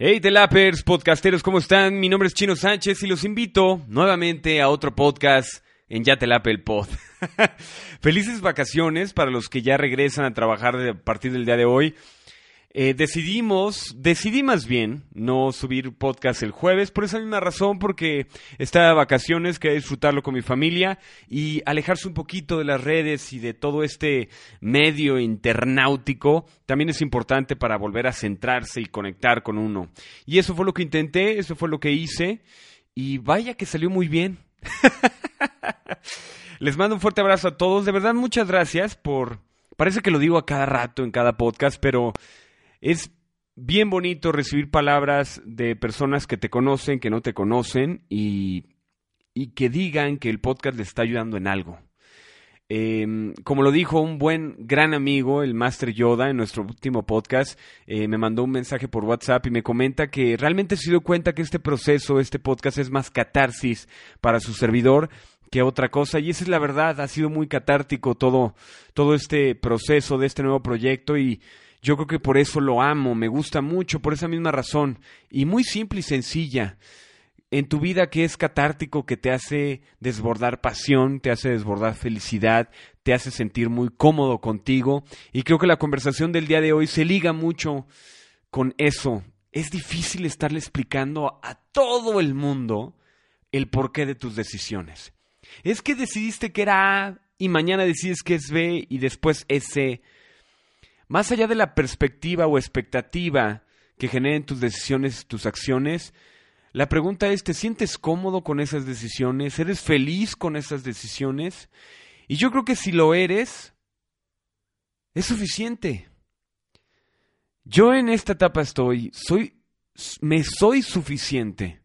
Hey Telapers, podcasteros, ¿cómo están? Mi nombre es Chino Sánchez y los invito nuevamente a otro podcast en Ya el Pod. Felices vacaciones para los que ya regresan a trabajar a partir del día de hoy. Eh, decidimos, decidí más bien no subir podcast el jueves por esa misma razón, porque estaba de vacaciones, quería disfrutarlo con mi familia y alejarse un poquito de las redes y de todo este medio internautico también es importante para volver a centrarse y conectar con uno. Y eso fue lo que intenté, eso fue lo que hice y vaya que salió muy bien. Les mando un fuerte abrazo a todos, de verdad muchas gracias por... Parece que lo digo a cada rato en cada podcast, pero es bien bonito recibir palabras de personas que te conocen, que no te conocen y, que digan que el podcast le está ayudando en algo. Em, como lo dijo un buen, gran amigo, el Master Yoda, en nuestro último podcast, eh, me mandó un mensaje por WhatsApp y me comenta que realmente se dio cuenta que este proceso, este podcast es más catarsis para su servidor que otra cosa. Y esa es la verdad, ha sido muy catártico todo, todo este proceso de este nuevo proyecto y yo creo que por eso lo amo, me gusta mucho, por esa misma razón. Y muy simple y sencilla. En tu vida que es catártico, que te hace desbordar pasión, te hace desbordar felicidad, te hace sentir muy cómodo contigo. Y creo que la conversación del día de hoy se liga mucho con eso. Es difícil estarle explicando a todo el mundo el porqué de tus decisiones. Es que decidiste que era A y mañana decides que es B y después es C más allá de la perspectiva o expectativa que generen tus decisiones, tus acciones, la pregunta es, ¿te sientes cómodo con esas decisiones? ¿Eres feliz con esas decisiones? Y yo creo que si lo eres, es suficiente. Yo en esta etapa estoy, soy, me soy suficiente.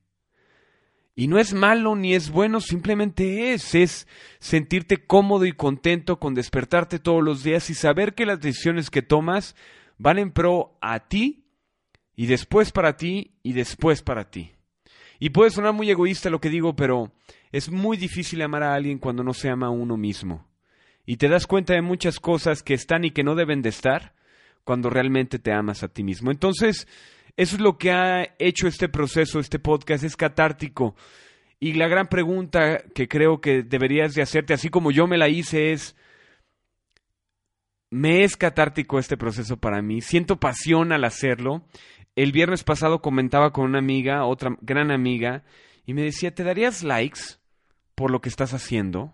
Y no es malo ni es bueno, simplemente es, es sentirte cómodo y contento con despertarte todos los días y saber que las decisiones que tomas van en pro a ti y después para ti y después para ti. Y puede sonar muy egoísta lo que digo, pero es muy difícil amar a alguien cuando no se ama a uno mismo. Y te das cuenta de muchas cosas que están y que no deben de estar cuando realmente te amas a ti mismo. Entonces, eso es lo que ha hecho este proceso, este podcast, es catártico. Y la gran pregunta que creo que deberías de hacerte, así como yo me la hice, es, ¿me es catártico este proceso para mí? ¿Siento pasión al hacerlo? El viernes pasado comentaba con una amiga, otra gran amiga, y me decía, ¿te darías likes por lo que estás haciendo?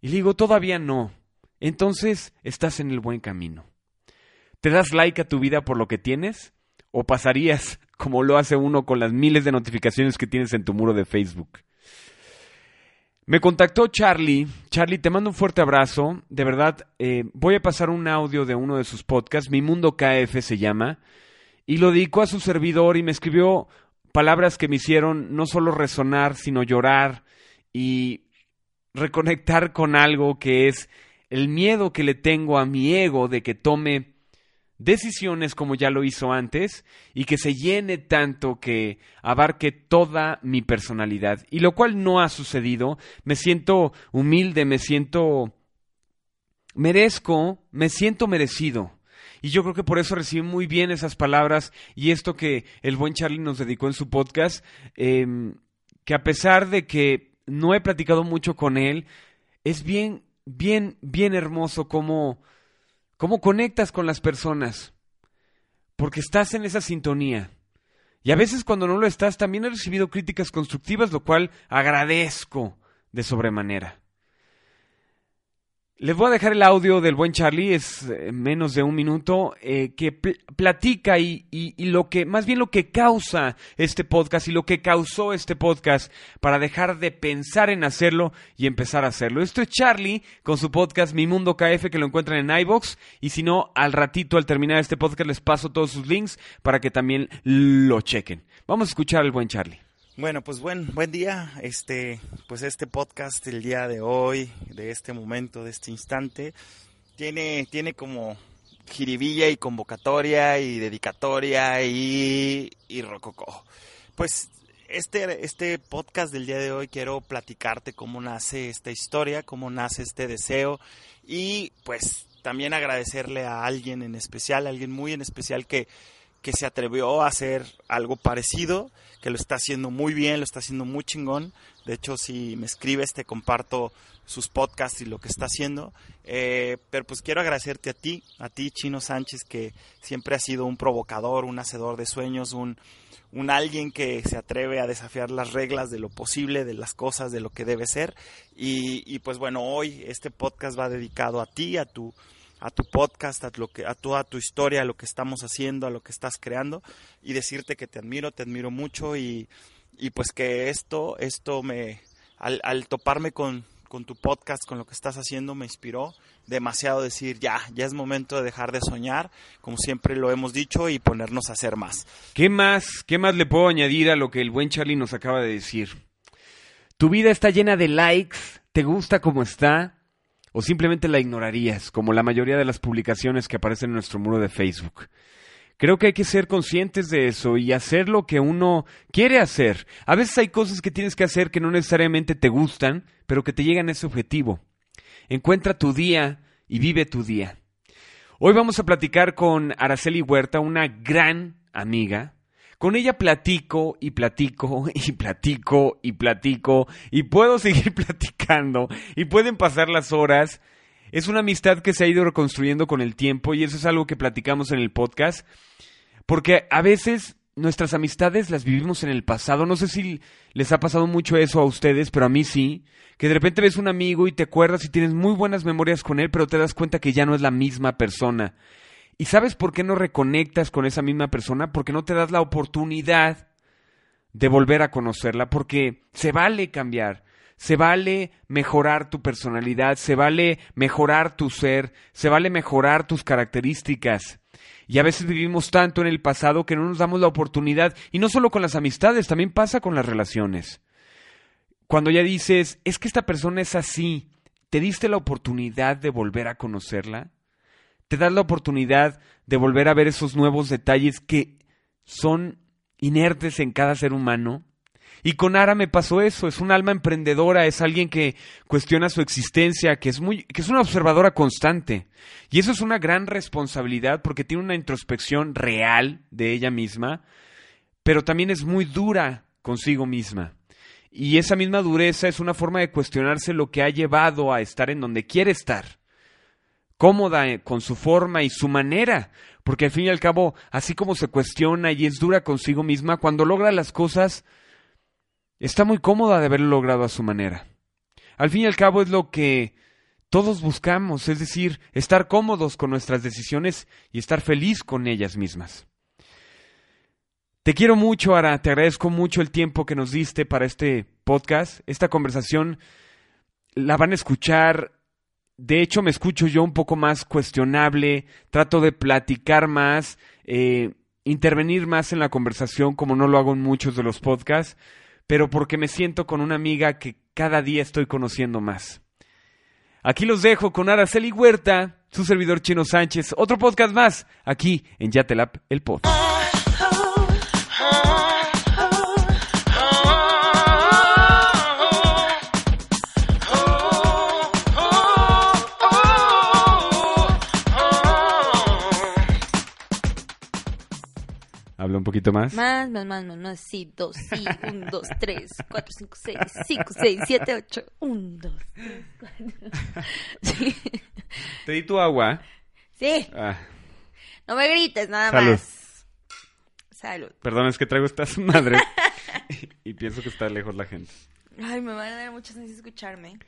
Y le digo, todavía no. Entonces estás en el buen camino. ¿Te das like a tu vida por lo que tienes? ¿O pasarías como lo hace uno con las miles de notificaciones que tienes en tu muro de Facebook? Me contactó Charlie. Charlie, te mando un fuerte abrazo. De verdad, eh, voy a pasar un audio de uno de sus podcasts. Mi Mundo KF se llama. Y lo dedicó a su servidor y me escribió palabras que me hicieron no solo resonar, sino llorar y reconectar con algo que es el miedo que le tengo a mi ego de que tome decisiones como ya lo hizo antes y que se llene tanto que abarque toda mi personalidad. Y lo cual no ha sucedido. Me siento humilde, me siento... merezco, me siento merecido. Y yo creo que por eso recibí muy bien esas palabras y esto que el buen Charlie nos dedicó en su podcast, em, que a pesar de que no he platicado mucho con él, es bien, bien, bien hermoso como ¿Cómo conectas con las personas? Porque estás en esa sintonía. Y a veces cuando no lo estás, también he recibido críticas constructivas, lo cual agradezco de sobremanera. Les voy a dejar el audio del buen Charlie, es eh, menos de un minuto, eh, que platica y, lo que, más bien lo que causa este podcast y lo que causó este podcast para dejar de pensar en hacerlo y empezar a hacerlo. Esto es Charlie con su podcast Mi Mundo KF que lo encuentran en iBox y si no, al ratito al terminar este podcast les paso todos sus links para que también lo chequen. Vamos a escuchar al buen Charlie. Bueno, pues buen, buen día. Este, pues este podcast el día de hoy, de este momento, de este instante, tiene, tiene como jiribilla y convocatoria y dedicatoria y, y rococó. Pues este, este podcast del día de hoy quiero platicarte cómo nace esta historia, cómo nace este deseo y pues también agradecerle a alguien en especial, alguien muy en especial que que se atrevió a hacer algo parecido, que lo está haciendo muy bien, lo está haciendo muy chingón. De hecho, si me escribes, te comparto sus podcasts y lo que está haciendo. Eh, pero pues quiero agradecerte a ti, a ti, Chino Sánchez, que siempre has sido un provocador, un hacedor de sueños, un, un alguien que se atreve a desafiar las reglas de lo posible, de las cosas, de lo que debe ser. Y, y pues bueno, hoy este podcast va dedicado a ti, a tu a tu podcast, a, lo que, a toda tu historia, a lo que estamos haciendo, a lo que estás creando y decirte que te admiro, te admiro mucho y, y pues que esto, esto me, al, toparme con, con tu podcast, con lo que estás haciendo, me inspiró demasiado decir, ya, ya es momento de dejar de soñar, como siempre lo hemos dicho, y ponernos a hacer más. ¿Qué más, qué más le puedo añadir a lo que el buen Charlie nos acaba de decir? Tu vida está llena de likes, te gusta como está, o simplemente la ignorarías, como la mayoría de las publicaciones que aparecen en nuestro muro de Facebook. Creo que hay que ser conscientes de eso y hacer lo que uno quiere hacer. A veces hay cosas que tienes que hacer que no necesariamente te gustan, pero que te llegan a ese objetivo. Encuentra tu día y vive tu día. Hoy vamos a platicar con Araceli Huerta, una gran amiga. Con ella platico y platico y platico y platico y puedo seguir platicando y pueden pasar las horas. Es una amistad que se ha ido reconstruyendo con el tiempo y eso es algo que platicamos en el podcast. Porque a veces nuestras amistades las vivimos en el pasado. No sé si les ha pasado mucho eso a ustedes, pero a mí sí. Que de repente ves un amigo y te acuerdas y tienes muy buenas memorias con él, pero te das cuenta que ya no es la misma persona. ¿Y sabes por qué no reconectas con esa misma persona? Porque no te das la oportunidad de volver a conocerla, porque se vale cambiar, se vale mejorar tu personalidad, se vale mejorar tu ser, se vale mejorar tus características. Y a veces vivimos tanto en el pasado que no nos damos la oportunidad, y no solo con las amistades, también pasa con las relaciones. Cuando ya dices, es que esta persona es así, ¿te diste la oportunidad de volver a conocerla? ¿Te das la oportunidad de volver a ver esos nuevos detalles que son inertes en cada ser humano? Y con Ara me pasó eso, es un alma emprendedora, es alguien que cuestiona su existencia, que es muy que es una observadora constante. Y eso es una gran responsabilidad porque tiene una introspección real de ella misma, pero también es muy dura consigo misma. Y esa misma dureza es una forma de cuestionarse lo que ha llevado a estar en donde quiere estar. Cómoda con su forma y su manera, porque al fin y al cabo, así como se cuestiona y es dura consigo misma, cuando logra las cosas, está muy cómoda de haberlo logrado a su manera. Al fin y al cabo es lo que todos buscamos, es decir, estar cómodos con nuestras decisiones y estar feliz con ellas mismas. Te quiero mucho, Ara, te agradezco mucho el tiempo que nos diste para este podcast. Esta conversación la van a escuchar, de hecho me escucho yo un poco más cuestionable, trato de platicar más, eh, intervenir más en la conversación como no lo hago en muchos de los podcasts pero porque me siento con una amiga que cada día estoy conociendo más. Aquí los dejo con Araceli Huerta, su servidor Chino Sánchez, otro podcast más, aquí en Yatelap, el podcast. Habla un poquito más. Más, más, más, más, más. Sí, dos, sí. Un, dos, tres, cuatro, cinco, seis, cinco, seis, siete, ocho. Un, dos, tres, cuatro. Sí. Te di tu agua. Sí. Ah, No me grites, nada Salud. más. Salud. perdón, es que traigo esta su madre y, y pienso que está lejos la gente. Ay, me van a dar muchas de escucharme.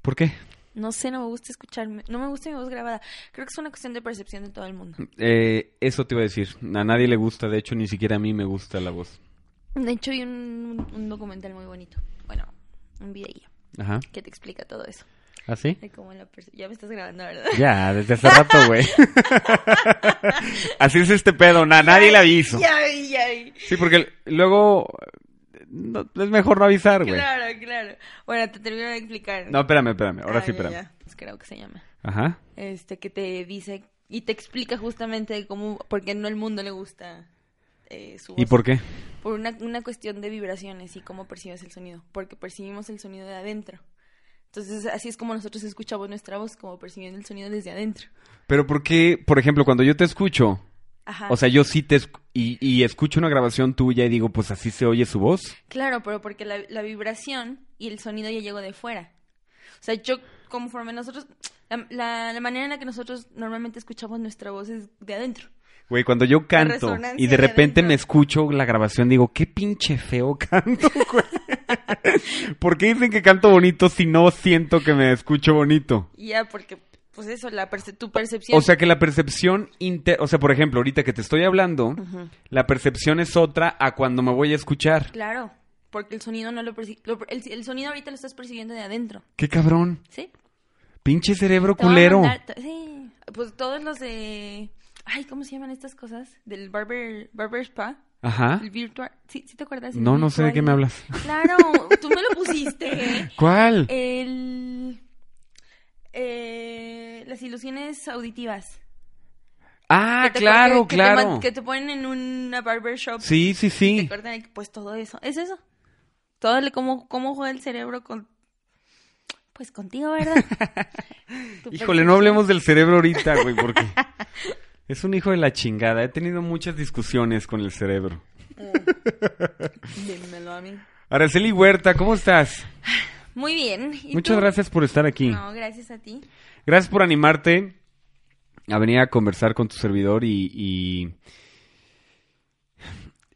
¿Por qué? No sé, no me gusta escucharme. No me gusta mi voz grabada. Creo que es una cuestión de percepción de todo el mundo. Eh, eso te iba a decir. A nadie le gusta, de hecho, ni siquiera a mí me gusta la voz. De hecho, vi un, un documental muy bonito. Bueno, un video Ajá. que te explica todo eso. ¿Ah, sí? La Ya me estás grabando, ¿verdad? Ya, desde hace rato, güey. Así es este pedo, na- nadie le aviso. Ya ya. Sí, porque luego no- es mejor no avisar, güey. Claro, claro. Bueno, te termino de explicar. No, espérame, espérame. Ahora Ah, sí, ya, espérame. ya. Es creo que se llama. Ajá. Este, que te dice y te explica justamente cómo, porque no el mundo le gusta eh, su voz. ¿Y por qué? Por una, una cuestión de vibraciones y cómo percibes el sonido. Porque percibimos el sonido de adentro. Entonces, así es como nosotros escuchamos nuestra voz, como percibiendo el sonido desde adentro. Pero ¿por qué, por ejemplo, cuando yo te escucho, Ajá. O sea, yo sí te... esc- Y, y escucho una grabación tuya y digo, pues así se oye su voz. Claro, pero porque la, la vibración y el sonido ya llegó de fuera. O sea, yo, conforme nosotros, la, la, la manera en la que nosotros normalmente escuchamos nuestra voz es de adentro. Güey, cuando yo canto y de repente me escucho la grabación, digo, qué pinche feo canto, güey. ¿Por qué dicen que canto bonito si no siento que me escucho bonito? Ya, porque, pues eso, la perce- tu percepción. O sea que la percepción inter... O sea, por ejemplo, ahorita que te estoy hablando, la percepción es otra a cuando me voy a escuchar. Claro, porque el sonido no lo lo- el, el sonido ahorita lo estás percibiendo de adentro, Qué cabrón. ¿sí? Pinche cerebro Te culero. sí, pues todos los de... Ay, ¿cómo se llaman estas cosas? Del barber, barber spa. Ajá. El virtual. ¿Sí, sí te acuerdas? No, no sé de qué me hablas. Claro, tú me lo pusiste. ¿Cuál? El... eh, las ilusiones auditivas. ah, Que claro, cortan- que te claro. que te ponen en una barber shop. Sí, sí, y sí. te cortan el- pues todo eso. Es eso. Todo el, cómo, cómo juega el cerebro con... Pues contigo, ¿verdad? Híjole, no hablemos del cerebro ahorita, güey, porque es un hijo de la chingada. He tenido muchas discusiones con el cerebro. Dímelo a mí. Araceli Huerta, ¿cómo estás? Muy bien. ¿y Muchas tú? gracias por estar aquí. No, gracias a ti. Gracias por animarte a venir a conversar con tu servidor y, y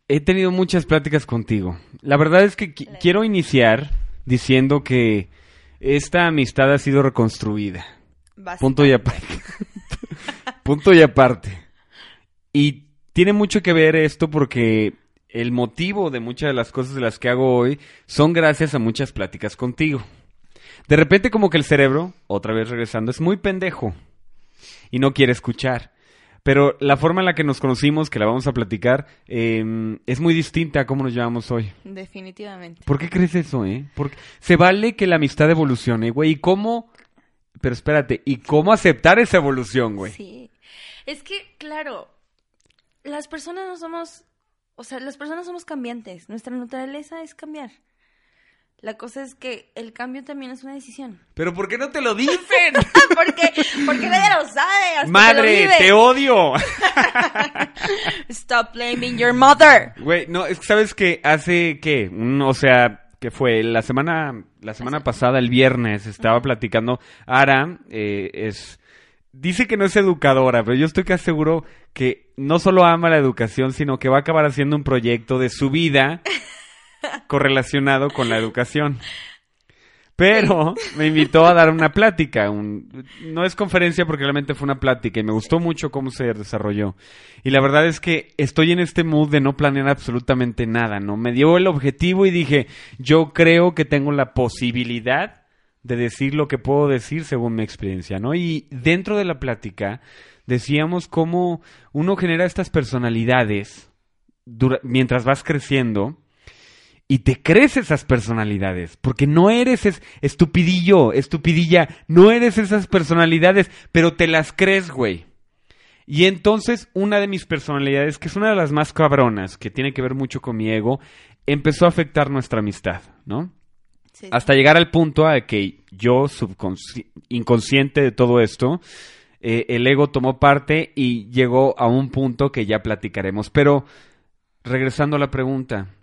he tenido muchas pláticas contigo. La verdad es que quiero iniciar diciendo que esta amistad ha sido reconstruida. Punto y aparte. Punto y aparte. Y tiene mucho que ver esto porque el motivo de muchas de las cosas de las que hago hoy son gracias a muchas pláticas contigo. De repente como que el cerebro, otra vez regresando, es muy pendejo y no quiere escuchar. Pero la forma en la que nos conocimos, que la vamos a platicar, eh, es muy distinta a cómo nos llevamos hoy. Definitivamente. ¿Por qué crees eso, eh? Porque se vale que la amistad evolucione, güey. ¿Y cómo? Pero espérate, ¿y cómo aceptar esa evolución, güey? Sí. Es que, claro, las personas no somos, o sea, las personas somos cambiantes. Nuestra naturaleza es cambiar. La cosa es que el cambio también es una decisión. ¿Pero por qué no te lo dicen? ¿Por qué? Porque nadie lo sabe. Hasta que lo ¡Madre, te odio! Stop blaming your mother. Güey, no, es que sabes que hace, ¿qué? Un- o sea, que fue la semana, la semana pasada, el viernes, estaba platicando. Ara eh, es... Dice que no es educadora, pero yo estoy casi seguro que no solo ama la educación, sino que va a acabar haciendo un proyecto de su vida correlacionado con la educación. Pero me invitó a dar una plática. un- no es conferencia porque realmente fue una plática y me gustó mucho cómo se desarrolló. Y la verdad es que estoy en este mood de no planear absolutamente nada, ¿no? Me dio el objetivo y dije, yo creo que tengo la posibilidad de decir lo que puedo decir según mi experiencia, ¿no? Y dentro de la plática decíamos cómo uno genera estas personalidades mientras vas creciendo y te crees esas personalidades, porque no eres es- estupidillo, estupidilla, no eres esas personalidades, pero te las crees, güey. Y entonces una de mis personalidades, que es una de las más cabronas, que tiene que ver mucho con mi ego, empezó a afectar nuestra amistad, ¿no? Sí. Hasta llegar al punto a que yo, inconsciente de todo esto, eh, el ego tomó parte y llegó a un punto que ya platicaremos. Pero, regresando a la pregunta,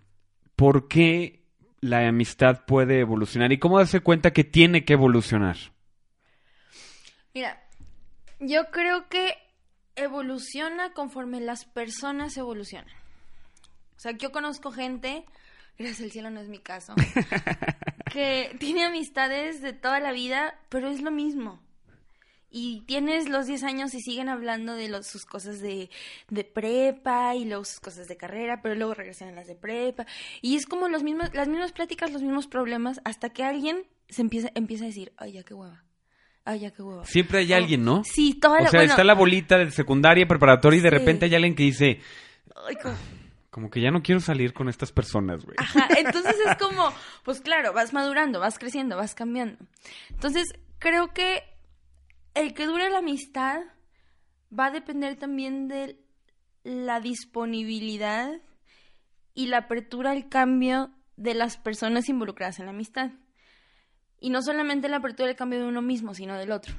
¿por qué la amistad puede evolucionar y cómo darse cuenta que tiene que evolucionar? Mira, yo creo que evoluciona conforme las personas evolucionan. O sea, yo conozco gente, gracias al cielo no es mi caso, que tiene amistades de toda la vida, pero es lo mismo. Y tienes los 10 años y siguen hablando de los- sus cosas de, de prepa y luego sus cosas de carrera, pero luego regresan a las de prepa. Y es como los mismos, las mismas pláticas, los mismos problemas, hasta que alguien se empieza, empieza a decir, ay, ya qué hueva. Ay, ya qué hueva. Siempre hay alguien, ¿no? Sí, toda O la sea, bueno, está la bolita de secundaria, preparatoria y de Sí. repente hay alguien que dice, ay, como- que ya no quiero salir con estas personas, güey. Ajá, entonces es como, pues claro, vas madurando, vas creciendo, vas cambiando. Entonces, creo que el que dure la amistad va a depender también de la disponibilidad y la apertura al cambio de las personas involucradas en la amistad. Y no solamente la apertura al cambio de uno mismo, sino del otro.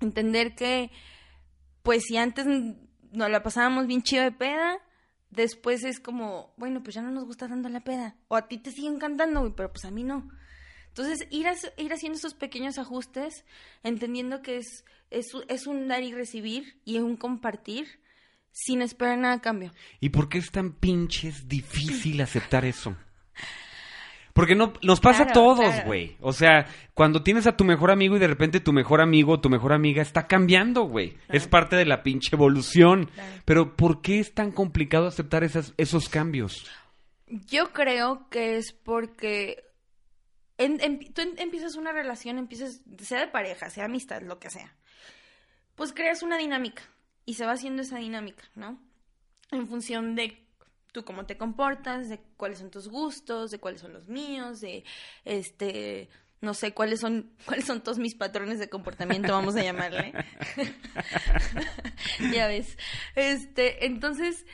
Entender que, pues si antes nos la pasábamos bien chido de peda. Después es como, bueno, pues ya no nos gusta tanto la peda. O a ti te siguen cantando, güey, pero pues a mí no. Entonces, ir, ir haciendo esos pequeños ajustes, entendiendo que es, es, es un dar y recibir y un compartir sin esperar nada a cambio. ¿Y por qué es tan pinches difícil aceptar eso? Porque no, nos pasa a todos, güey. O sea, cuando tienes a tu mejor amigo y de repente tu mejor amigo o tu mejor amiga está cambiando, güey. Es parte de la pinche evolución. Pero ¿por qué es tan complicado aceptar esas, esos cambios? Yo creo que es porque tú empiezas una relación, empiezas, sea de pareja, sea amistad, lo que sea. Pues creas una dinámica y se va haciendo esa dinámica, ¿no? En función de tú cómo te comportas, de cuáles son tus gustos, de cuáles son los míos, de este no sé cuáles son cuáles son todos mis patrones de comportamiento, vamos a llamarle. ya ves. Este, entonces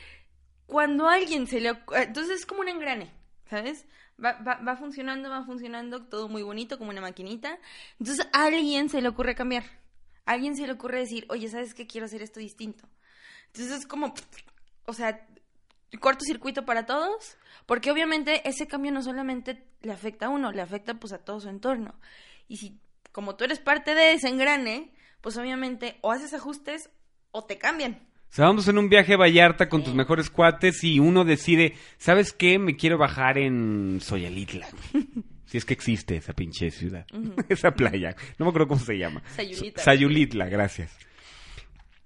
cuando alguien se le entonces es como un engrane, ¿sabes? Va, va, va funcionando, va funcionando, todo muy bonito, como una maquinita. Entonces a alguien se le ocurre cambiar. Alguien se le ocurre decir, oye, ¿sabes qué? Quiero hacer esto distinto. Entonces es como, o sea, cortocircuito para todos, porque obviamente ese cambio no solamente le afecta a uno, le afecta pues a todo su entorno. Y si como tú eres parte de ese engrane, pues obviamente o haces ajustes o te cambian. O sea, vamos en un viaje a Vallarta con tus mejores cuates y uno decide, ¿sabes qué? Me quiero bajar en Soyalitla. si es que existe esa pinche ciudad, esa playa. No me acuerdo cómo se llama. Sayulitla. Sayulitla, gracias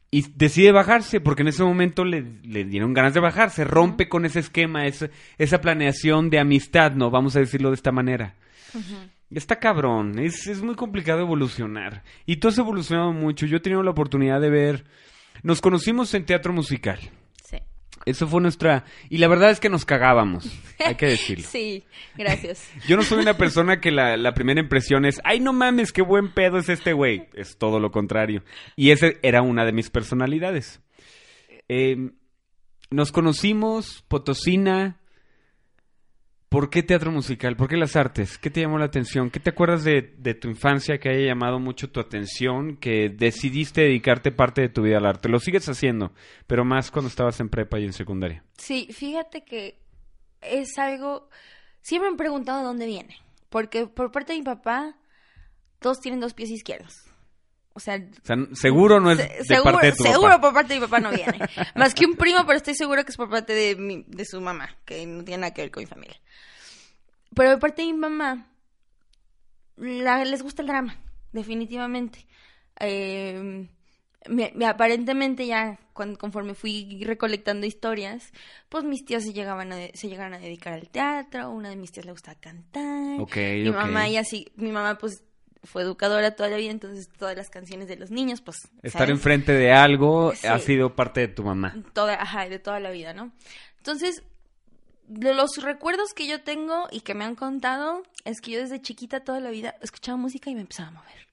y decide bajarse porque en ese momento le, dieron ganas de bajarse, rompe con ese esquema, esa, esa planeación de amistad, ¿no? Vamos a decirlo de esta manera. Está cabrón, es, es muy complicado evolucionar. Y tú has evolucionado mucho. Yo he tenido la oportunidad de ver, nos conocimos en teatro musical. Eso fue nuestra... Y la verdad es que nos cagábamos, hay que decirlo. sí, gracias. Yo no soy una persona que la, la, primera impresión es, ay, no mames, qué buen pedo es este güey. Es todo lo contrario. Y esa era una de mis personalidades. Eh, nos conocimos, Potosina, ¿Por qué teatro musical? ¿Por qué las artes? ¿Qué te llamó la atención? ¿Qué te acuerdas de, tu infancia que haya llamado mucho tu atención, que decidiste dedicarte parte de tu vida al arte? Lo sigues haciendo, pero más cuando estabas en prepa y en secundaria. Sí, fíjate que es algo... Siempre me he preguntado dónde viene, porque por parte de mi papá, todos tienen dos pies izquierdos. O sea, seguro no es de parte de tu Seguro por parte de mi papá no viene. Más que un primo, pero estoy seguro que es por parte de, mi, de su mamá, que no tiene nada que ver con mi familia. Pero por parte de mi mamá, les gusta el drama, definitivamente. Eh, aparentemente ya conforme fui recolectando historias, pues mis tías se llegaban se llegaron a dedicar al teatro, una de mis tías le gustaba cantar. mi mamá y así, mi mamá pues fue educadora toda la vida, entonces todas las canciones de los niños, pues... Estar enfrente de algo ha sido parte de tu mamá. Toda, ajá, de toda la vida, ¿no? Entonces, de los recuerdos que yo tengo y que me han contado, es que yo desde chiquita toda la vida escuchaba música y me empezaba a mover,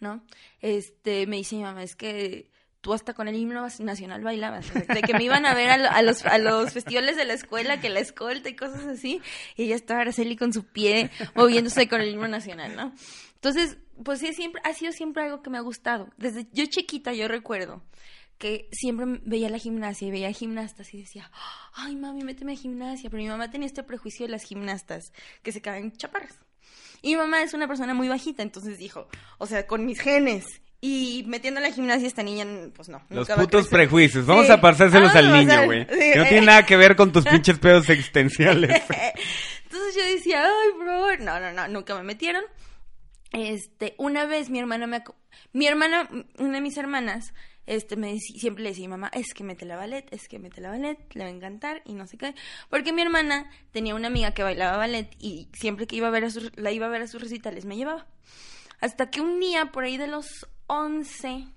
¿no? Este, me dice mi mamá, es que tú hasta con el himno nacional bailabas, de que me iban a ver a, los, a los festivales de la escuela, que la escolta y cosas así, y ella estaba Araceli con su pie moviéndose con el himno nacional, ¿no? Entonces, pues sí, siempre, ha sido siempre algo que me ha gustado. Desde yo chiquita yo recuerdo que siempre veía la gimnasia y veía gimnastas y decía, ay mami, méteme a gimnasia. Pero mi mamá tenía este prejuicio de las gimnastas, que se caen chaparras. Y mi mamá es una persona muy bajita, entonces dijo, o sea, con mis genes y metiendo a la gimnasia esta niña, pues no. Los putos prejuicios. Vamos a pasárselos al niño, güey. no tiene nada que ver con tus pinches pedos existenciales. Entonces yo decía, ay, bro, no, no, no, nunca me metieron. Este, una vez mi hermana me... Mi hermana, una de mis hermanas, este, me siempre le decía mamá, es que mete la ballet, es que mete la ballet, le va a encantar y no sé qué. Porque mi hermana tenía una amiga que bailaba ballet y siempre que iba a ver a la iba a ver a sus recitales me llevaba. Hasta que un día, por ahí de los 11,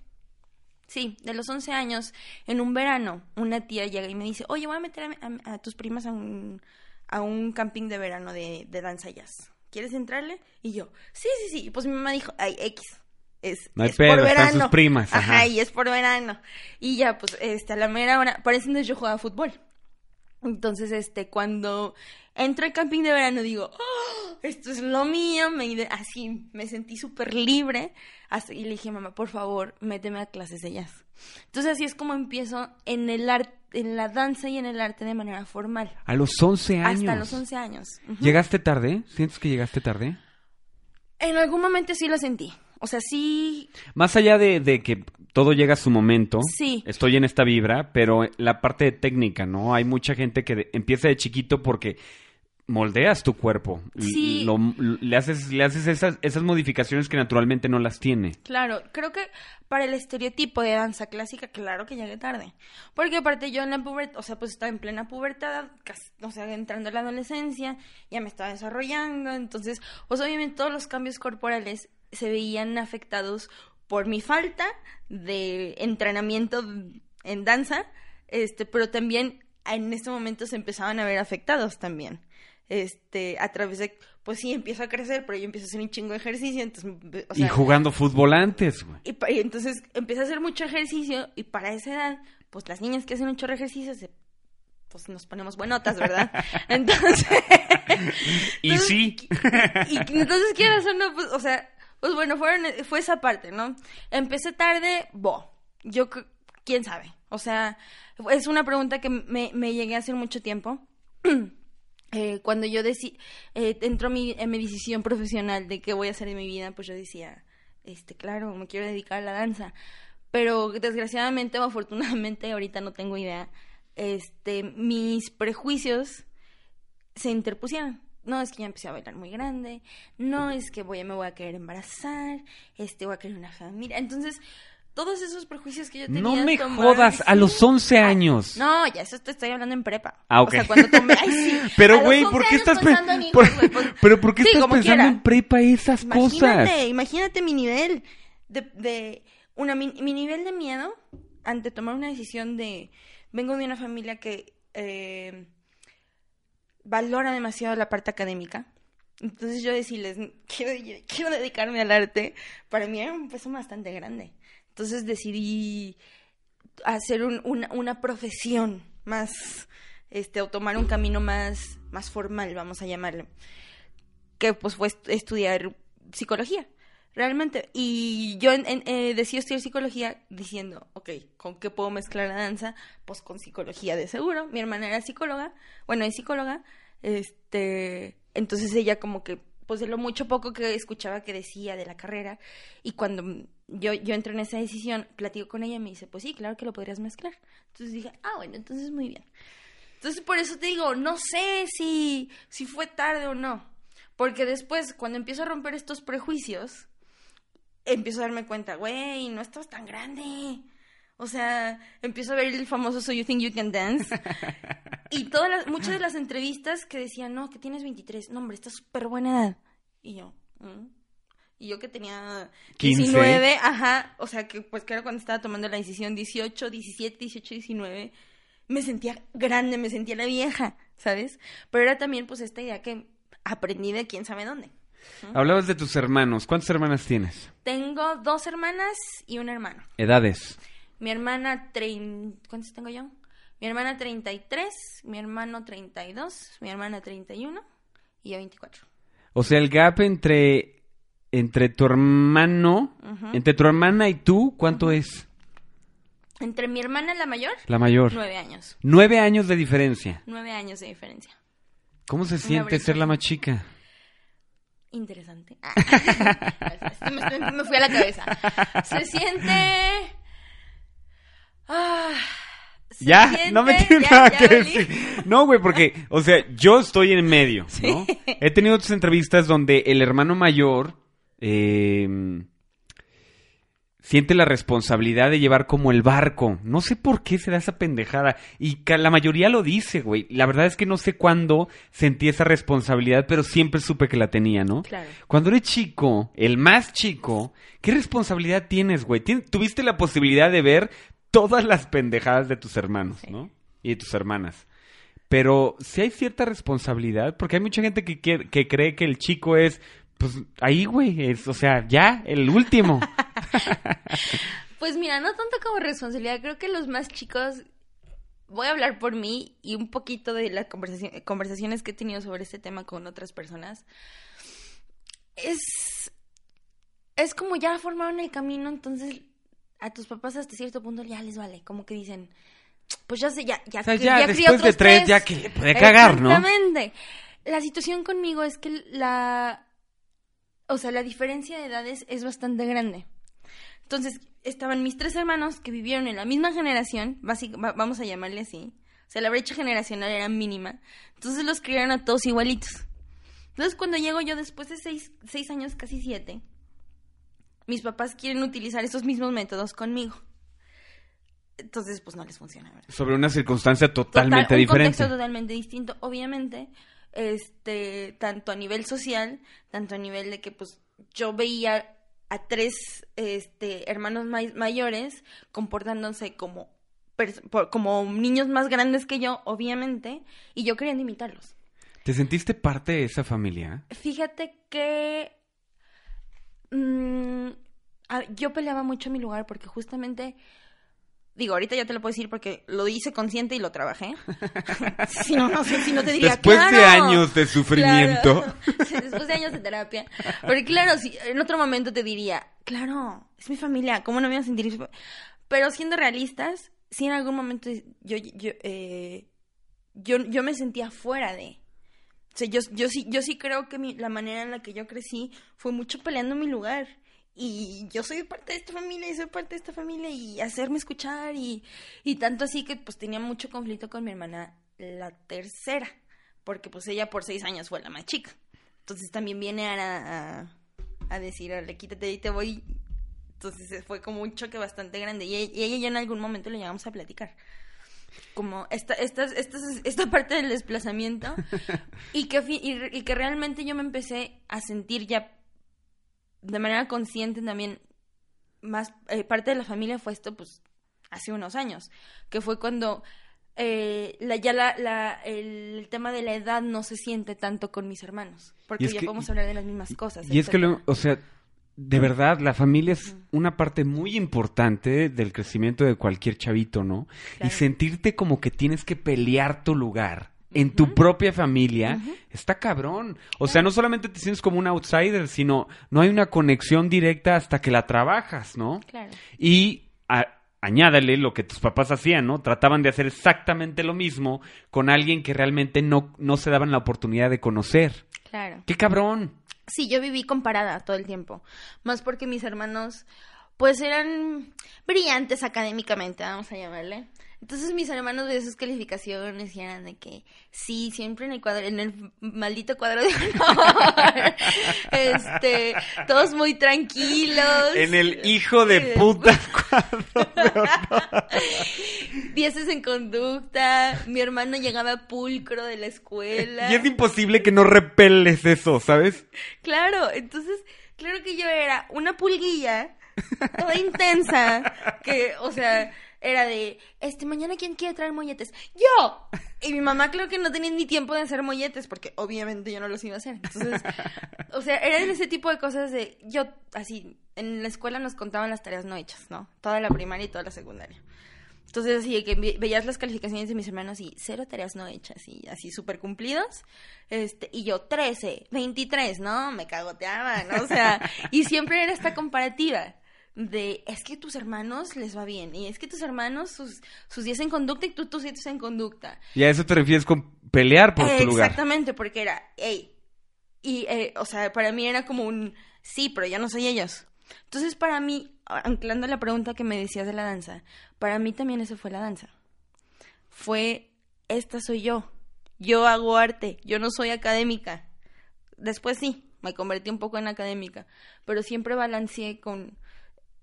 sí, de los 11 años, en un verano, una tía llega y me dice, oye, voy a meter a, tus primas a un, a un camping de verano de, de danza jazz. ¿Quieres entrarle? Y yo, sí, sí, sí. pues mi mamá dijo, ay, X. Es, no hay pedo, por verano. Están sus primas. Ajá. y es por verano. Y ya, pues, este, a la mera hora, parece que yo jugaba fútbol. Entonces, este, cuando entro al camping de verano, digo, ¡Oh! esto es lo mío, me, así me sentí súper libre. y le dije, mamá, por favor, méteme a clases de jazz. Entonces así es como empiezo en el arte, en la danza y en el arte de manera formal. A los 11 años. Hasta los 11 años. ¿Llegaste tarde? ¿Sientes que llegaste tarde? En algún momento sí lo sentí. O sea, sí, Más allá de, de que todo llega a su momento, Sí. estoy en esta vibra, pero la parte de técnica, ¿no? Hay mucha gente que de- empieza de chiquito porque moldeas tu cuerpo. Sí. lo- le haces, le haces esas, esas modificaciones que naturalmente no las tiene. Claro, creo que para el estereotipo de danza clásica, claro que llegué tarde. Porque aparte yo en la pubertad, o sea, pues estaba en plena pubertad, casi- o sea, entrando a la adolescencia, ya me estaba desarrollando, entonces, pues obviamente todos los cambios corporales se veían afectados por mi falta de entrenamiento en danza, este, pero también en este momento se empezaban a ver afectados también. Este, a través de, pues sí, empiezo a crecer, pero yo empiezo a hacer un chingo de ejercicio, entonces, o sea, y jugando fútbol antes, güey. y, y entonces empecé a hacer mucho ejercicio y para esa edad, pues las niñas que hacen mucho ejercicio, se, pues nos ponemos buenotas, ¿verdad? Entonces... Y entonces, sí. Y, y entonces quieras o no, pues, o sea, pues bueno, fueron, fue esa parte, ¿no? Empecé tarde, bo, yo, quién sabe. O sea, es una pregunta que me, me llegué a hacer mucho tiempo. Eh, cuando yo decí, eh, entró mi, en mi decisión profesional de qué voy a hacer en mi vida, pues yo decía, este, claro, me quiero dedicar a la danza. Pero desgraciadamente o afortunadamente, ahorita no tengo idea, este, mis prejuicios se interpusieron. No, es que ya empecé a bailar muy grande. No, es que voy, me voy a querer embarazar. Este, voy a querer una familia. Entonces, todos esos prejuicios que yo tenía. No me jodas, a los 11 años. No, ya eso te estoy hablando en prepa. Ah, ok. O sea, cuando tomé. Ay, sí. Pero, güey, 11 ¿por qué estás pe- pensando en hijos, por- pues- pero por qué Sí, estás pensando quiera. en prepa esas cosas? Imagínate, imagínate mi nivel de, de una mi, mi nivel de miedo ante tomar una decisión de vengo de una familia que eh, valora demasiado la parte académica. Entonces yo decirles, quiero, quiero dedicarme al arte, para mí era un peso bastante grande. Entonces decidí hacer un- una, profesión más, este, o tomar un camino más, más formal, vamos a llamarlo que pues fue est- estudiar psicología, realmente. Y yo en- eh, decidí estudiar psicología diciendo, ok, ¿con qué puedo mezclar la danza? Pues con psicología de seguro. Mi hermana era psicóloga, bueno, es psicóloga, este, entonces ella como que, pues de lo mucho poco que escuchaba que decía de la carrera, y cuando yo, yo entré en esa decisión, platico con ella y me dice, pues sí, claro que lo podrías mezclar. Entonces dije, ah, bueno, entonces muy bien. Entonces por eso te digo, no sé si, si fue tarde o no. Porque después, cuando empiezo a romper estos prejuicios, empiezo a darme cuenta, güey, no estás tan grande. O sea, empiezo a ver el famoso So You Think You Can Dance. y todas las, muchas de las entrevistas que decían, no, que tienes 23. No, hombre, estás súper buena edad. Y yo, "Mm". Y yo que tenía 15. 19, ajá, o sea, que pues que era cuando estaba tomando la decisión 18, 17, 18, 19, me sentía grande, me sentía la vieja, ¿sabes? Pero era también pues esta idea que aprendí de quién sabe dónde. Hablabas de tus hermanos. ¿Cuántas hermanas tienes? Tengo dos hermanas y un hermano. Edades. Mi hermana, trein... ¿cuántos tengo yo? Mi hermana 33, mi hermano 32, mi hermana 31 y yo 24. O sea, el gap entre, entre tu hermano, entre tu hermana y tú, ¿cuánto es? Entre mi hermana la mayor, La mayor. nueve años. Nueve años de diferencia. Nueve años de diferencia. ¿Cómo se siente ser la más chica? Interesante. Ah. me fui a la cabeza. Se siente... Ya, siente- no me tienes ya, nada ya que decir. No, güey, porque, o sea, yo estoy en medio, ¿no? He tenido otras entrevistas donde el hermano mayor eh, siente la responsabilidad de llevar como el barco. No sé por qué se da esa pendejada. Y la mayoría lo dice, güey. La verdad es que no sé cuándo sentí esa responsabilidad, pero siempre supe que la tenía, ¿no? Claro. Cuando eres chico, el más chico, ¿qué responsabilidad tienes, güey? Tuviste la posibilidad de ver todas las pendejadas de tus hermanos, Sí. ¿no? Y de tus hermanas. Pero si hay cierta responsabilidad, porque hay mucha gente que, que cree que el chico es, pues ahí, güey, es, o sea, ya, el último. Pues mira, no tanto como responsabilidad, creo que los más chicos voy a hablar por mí y un poquito de las conversaciones que he tenido sobre este tema con otras personas. Es, es como ya formaron el camino, entonces a tus papás hasta cierto punto ya les vale, como que dicen, pues ya sé, ya, ya, O sea, ya, ya después de otros tres, ya que le puede cagar, ¿no? Exactamente. La situación conmigo es que la, o sea, la diferencia de edades es bastante grande. Entonces, estaban mis tres hermanos que vivieron en la misma generación, básic- va- vamos a llamarle así. O sea, la brecha generacional era mínima. Entonces los criaron a todos igualitos. Entonces, cuando llego yo después de seis, seis años, casi siete, mis papás quieren utilizar esos mismos métodos conmigo. Entonces, pues no les funciona, ¿verdad? Sobre una circunstancia Total- totalmente un diferente. contexto totalmente distinto, obviamente, este, tanto a nivel social, tanto a nivel de que pues yo veía a tres este, hermanos may- mayores comportándose como, por- como niños más grandes que yo, obviamente, y yo quería imitarlos. ¿Te sentiste parte de esa familia? Fíjate que mm, a- yo peleaba mucho mi lugar porque justamente, digo, ahorita ya te lo puedo decir porque lo hice consciente y lo trabajé. si no, no sé, si no te diría Después de años de sufrimiento. Claro. Después de años de terapia. Porque claro, si en otro momento te diría, claro, es mi familia, ¿cómo no me voy a sentir? Pero siendo realistas, sí en algún momento yo, yo, eh, yo, yo me sentía fuera de... O sea, yo, yo, sí, yo sí creo que mi- la manera en la que yo crecí fue mucho peleando mi lugar. Y yo soy parte de esta familia y soy parte de esta familia y hacerme escuchar y, y tanto así que pues tenía mucho conflicto con mi hermana, la tercera, porque pues ella por seis años fue la más chica. Entonces también viene a, a, a quítate y te voy. Entonces fue como un choque bastante grande y y ella ya en algún momento le llegamos a platicar. Como esta, esta, esta, esta parte del desplazamiento y que, y, que realmente yo me empecé a sentir ya de manera consciente también más eh, parte de la familia fue esto pues hace unos años que fue cuando eh, la, ya la, la- el, tema de la edad no se siente tanto con mis hermanos porque ya que- podemos hablar de las mismas cosas Y es que, lo- o sea, de verdad, la familia es una parte muy importante del crecimiento de cualquier chavito, ¿no? Y sentirte como que tienes que pelear tu lugar en tu propia familia está cabrón. O sea, no solamente te sientes como un outsider, sino no hay una conexión directa hasta que la trabajas, ¿no? claro Y a- añádale lo que tus papás hacían, ¿no? Trataban de hacer exactamente lo mismo con alguien que realmente no, no se daban la oportunidad de conocer. claro ¡Qué cabrón! Sí, yo viví comparada todo el tiempo. Más porque mis hermanos, pues eran brillantes académicamente, vamos a llamarle. Entonces mis hermanos de sus calificaciones y eran de que sí, siempre en el cuadro, en el maldito cuadro de honor. este, todos muy tranquilos. En el hijo de puta Dieces en conducta. Mi hermano llegaba pulcro de la escuela. Y es imposible que no repeles eso, ¿sabes? Claro, entonces, claro que yo era una pulguilla, toda intensa, que, o sea, era de, este, mañana quién quiere traer molletes, yo. Y mi mamá creo que no tenía ni tiempo de hacer molletes, porque obviamente yo no los iba a hacer. Entonces, o sea, eran ese tipo de cosas de, yo, así, en la escuela nos contaban las tareas no hechas, ¿no? Toda la primaria y toda la secundaria. Entonces, así que ve- veías las calificaciones de mis hermanos y cero tareas no hechas y así súper cumplidos. Este, y yo 13, 23, ¿no? Me cagoteaban, ¿no? O sea, y siempre era esta comparativa de es que tus hermanos les va bien y es que tus hermanos sus sus 10 en conducta y tú tus 7 en conducta. Y a eso te refieres con pelear por tu lugar. Exactamente, porque era, hey, y, eh, o sea, para mí era como un, sí, pero ya no soy ellos. Entonces, para mí, anclando la pregunta que me decías de la danza, para mí también eso fue la danza. Fue, esta soy yo. Yo hago arte, yo no soy académica. Después sí, me convertí un poco en académica, pero siempre balanceé con...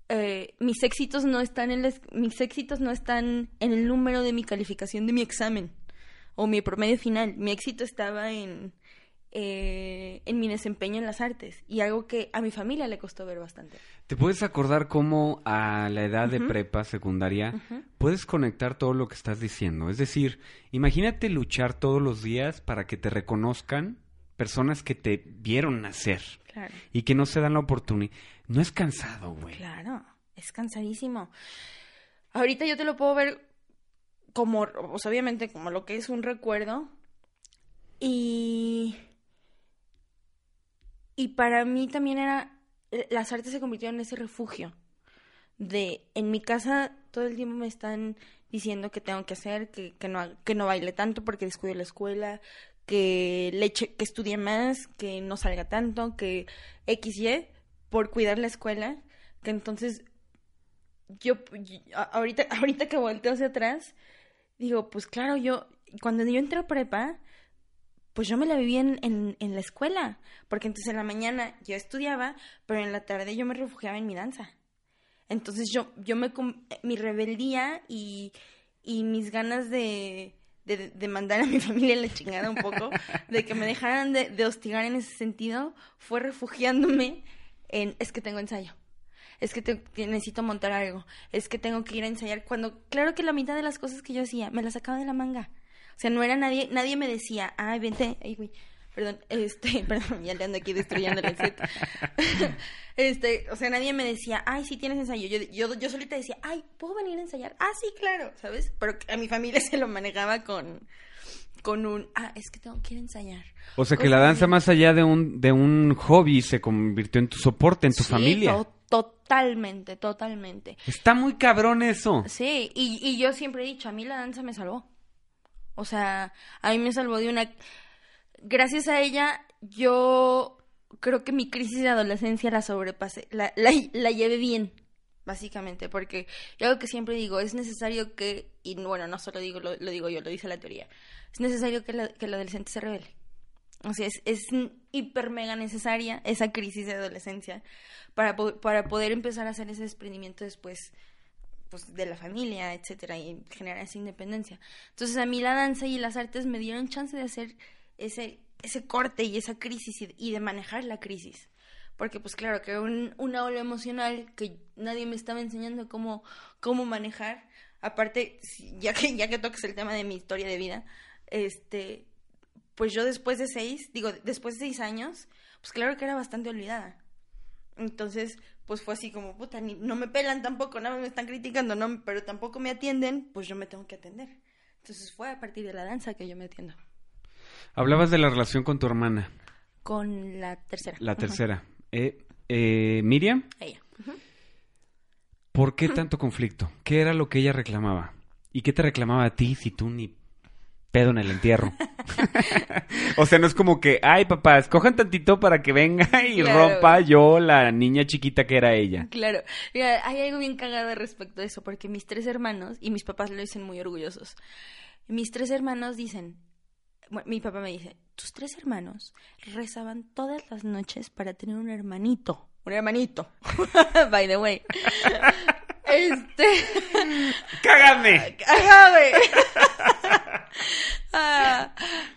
eh, mis éxitos no están en la es- mis éxitos no están en el número de mi calificación de mi examen o mi promedio final. Mi éxito estaba en, eh, en mi desempeño en las artes y algo que a mi familia le costó ver bastante. ¿Te puedes acordar cómo a la edad de prepa, secundaria, puedes conectar todo lo que estás diciendo? Es decir, imagínate luchar todos los días para que te reconozcan personas que te vieron nacer Claro. y que no se dan la oportunidad. No es cansado, güey. Claro, es cansadísimo. Ahorita yo te lo puedo ver como, sea, obviamente como lo que es un recuerdo. Y... Y para mí también era, las artes se convirtieron en ese refugio. De, en mi casa todo el tiempo me están diciendo que tengo que hacer, que, que, no, que no baile tanto porque descuido la escuela, que le eche, que estudie más, que no salga tanto, que X, Y, por cuidar la escuela, que entonces yo, ahorita, ahorita que volteo hacia atrás, digo, pues claro, yo, cuando yo entré a prepa, pues yo me la vivía en, en, en, la escuela, porque entonces en la mañana yo estudiaba, pero en la tarde yo me refugiaba en mi danza. Entonces yo, yo me, mi rebeldía y, y mis ganas de, de, de, mandar a mi familia la chingada un poco, de que me dejaran de, de hostigar en ese sentido, fue refugiándome en, es que tengo ensayo es que te, necesito montar algo, es que tengo que ir a ensayar. Cuando, claro que la mitad de las cosas que yo hacía, me las sacaba de la manga. O sea, no era nadie, nadie me decía, ay, vente, ay, güey, perdón, este, perdón, ya le ando aquí destruyendo el set. este, o sea, nadie me decía, ay, sí tienes ensayo. Yo, yo, yo solita decía, ay, ¿puedo venir a ensayar? Ah, sí, claro, ¿sabes? Pero a mi familia se lo manejaba con, con un, ah, es que tengo que ir a ensayar. O sea, que la danza más allá de un, de un hobby se convirtió en tu soporte, en tu sí, familia. Totalmente, totalmente. Está muy cabrón eso. Sí, y, y yo siempre he dicho, a mí la danza me salvó. O sea, a mí me salvó de una... Gracias a ella, yo creo que mi crisis de adolescencia la sobrepasé, la, la, la llevé bien, básicamente, porque yo algo que siempre digo, es necesario que, y bueno, no solo digo, lo, digo yo, lo dice la teoría, es necesario que, la, que el adolescente se revele. O sea, es, es hiper mega necesaria esa crisis de adolescencia para, para poder empezar a hacer ese desprendimiento después pues, de la familia, etcétera, y generar esa independencia. Entonces, a mí la danza y las artes me dieron chance de hacer ese, ese corte y esa crisis y, y de manejar la crisis. Porque, pues claro, que un, una ola emocional que nadie me estaba enseñando cómo, cómo manejar. Aparte, ya que, ya que toques el tema de mi historia de vida, este, pues yo después de seis, digo, después de seis años, pues claro que era bastante olvidada. Entonces, pues fue así como, puta, ni, no me pelan tampoco, nada más me están criticando, no, pero tampoco me atienden, pues yo me tengo que atender. Entonces fue a partir de la danza que yo me atiendo. Hablabas de la relación con tu hermana. Con la tercera. La tercera. Eh, eh, Miriam. Ella. Uh -huh. ¿Por qué tanto conflicto? ¿Qué era lo que ella reclamaba? ¿Y qué te reclamaba a ti si tú ni pedo en el entierro. o sea, no es como que, ay papá, escojan tantito para que venga y claro. rompa yo la niña chiquita que era ella. Claro, Mira, hay algo bien cagado respecto a eso, porque mis tres hermanos, y mis papás lo dicen muy orgullosos, mis tres hermanos dicen, bueno, mi papá me dice, tus tres hermanos rezaban todas las noches para tener un hermanito, un hermanito, by the way. Este. ¡Cágame! ¡Cágame! ah,